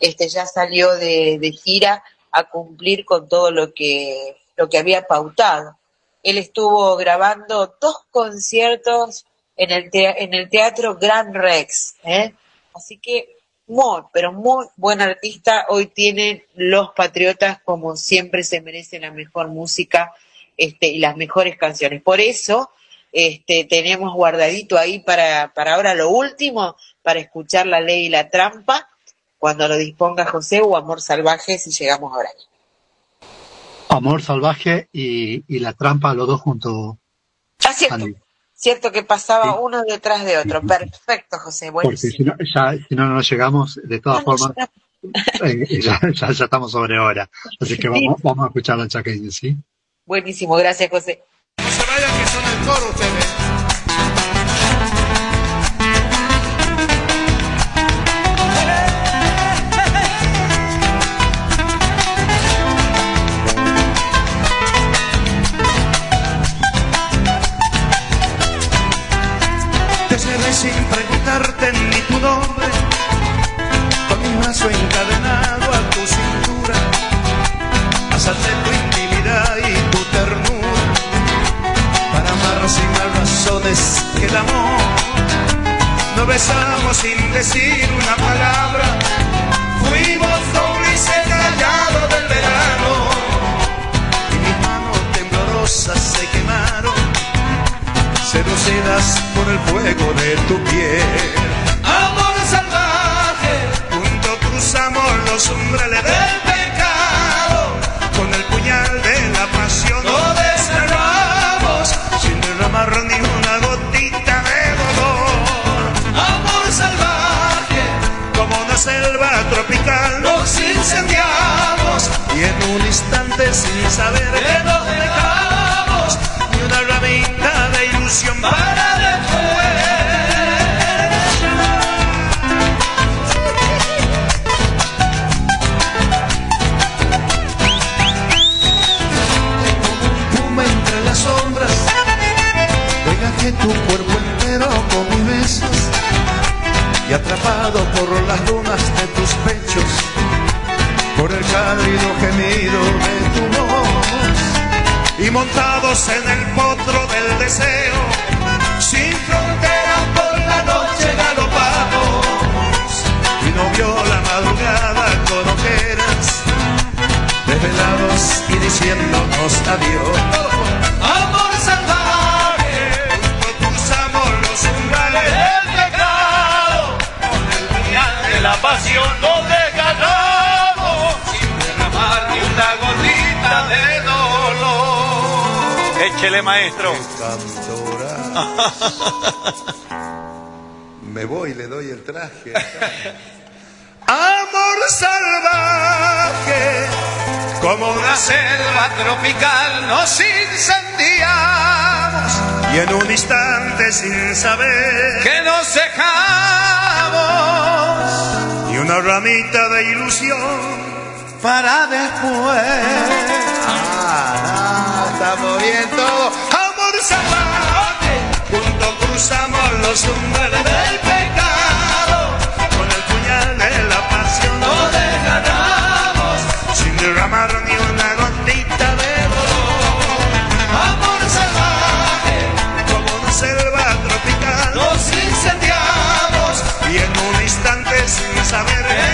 este ya salió de, de gira a cumplir con todo lo que lo que había pautado. Él estuvo grabando dos conciertos en el, en el Teatro Gran Rex, ¿eh? Así que muy, pero muy buen artista. Hoy tienen los Patriotas como siempre se merecen la mejor música este, y las mejores canciones. Por eso este, tenemos guardadito ahí para, para ahora lo último, para escuchar La Ley y la Trampa, cuando lo disponga José o Amor Salvaje, si llegamos ahora. Amor salvaje y, y la trampa, los dos juntos. Ah, cierto, Andy. cierto que pasaba uno detrás de otro. Perfecto, José, Porque buenísimo. si no, ya, si no, no llegamos, de todas No, no formas, eh, ya, ya, ya estamos sobre hora. Así que vamos, vamos a escuchar la chaqueña, ¿sí? Buenísimo, gracias, José. Ustedes. Decir una palabra, fuimos cómplices callados del verano. Y mis manos temblorosas se quemaron. Seducidas por el fuego de tu piel. Saber que nos dejamos, ni una ramita de ilusión para después. Puma entre las sombras, que tu cuerpo entero con mis besos y atrapado por las dunas de tus pechos, por el cálido gemido de tu voz y montados en el potro del deseo, sin fronteras por la noche galopamos y no vio la madrugada con ojeras, desvelados y diciéndonos adiós. Amor salvaje, cruzamos los umbrales del pecado, con el puñal de la pasión nos desgarramos, sin derramar ni una de dolor. Échele, maestro. <laughs> Me voy, le doy el traje. Amor salvaje, como una selva tropical nos incendiamos y en un instante sin saber que nos dejamos y una ramita de ilusión para después. Ah, estamos bien todo. Amor salvaje, juntos cruzamos los umbrales del pecado con el puñal de la pasión nos desgarramos sin derramar ni una gotita de dolor. Amor salvaje, como una selva tropical, nos incendiamos y en un instante sin saber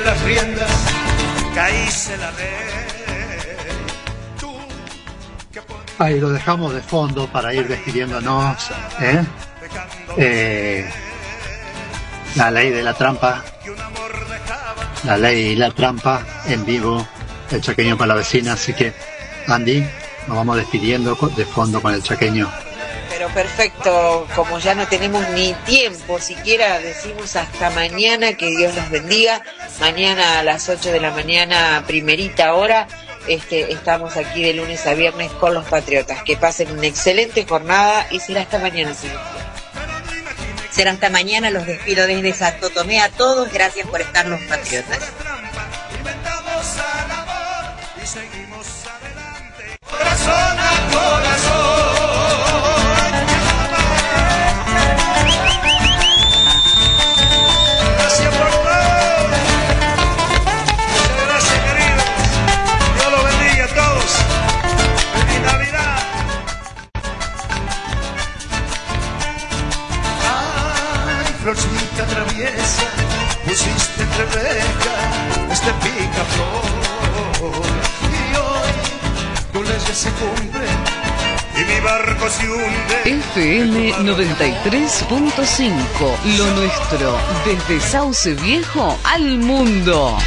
Ahí lo dejamos de fondo para ir despidiéndonos. ¿eh? Eh, la ley de la trampa. La ley y la trampa en vivo. El chaqueño para la vecina. Así que, Andy, nos vamos despidiendo de fondo con el chaqueño. Pero perfecto, como ya no tenemos ni tiempo, siquiera decimos hasta mañana, que Dios los bendiga. Mañana a las 8 de la mañana, primerita hora, este, estamos aquí de lunes a viernes con los Patriotas. Que pasen una excelente jornada y será hasta mañana, señor. Será hasta mañana, los despido desde Santo Tomé a todos, gracias por estar los Patriotas. Inventamos al amor y seguimos adelante. Corazón a corazón. Rejas este picaflor. Y hoy tu ley ya se cumple y mi barco se hunde. FM 93.5, lo nuestro, desde Sauce Viejo al mundo.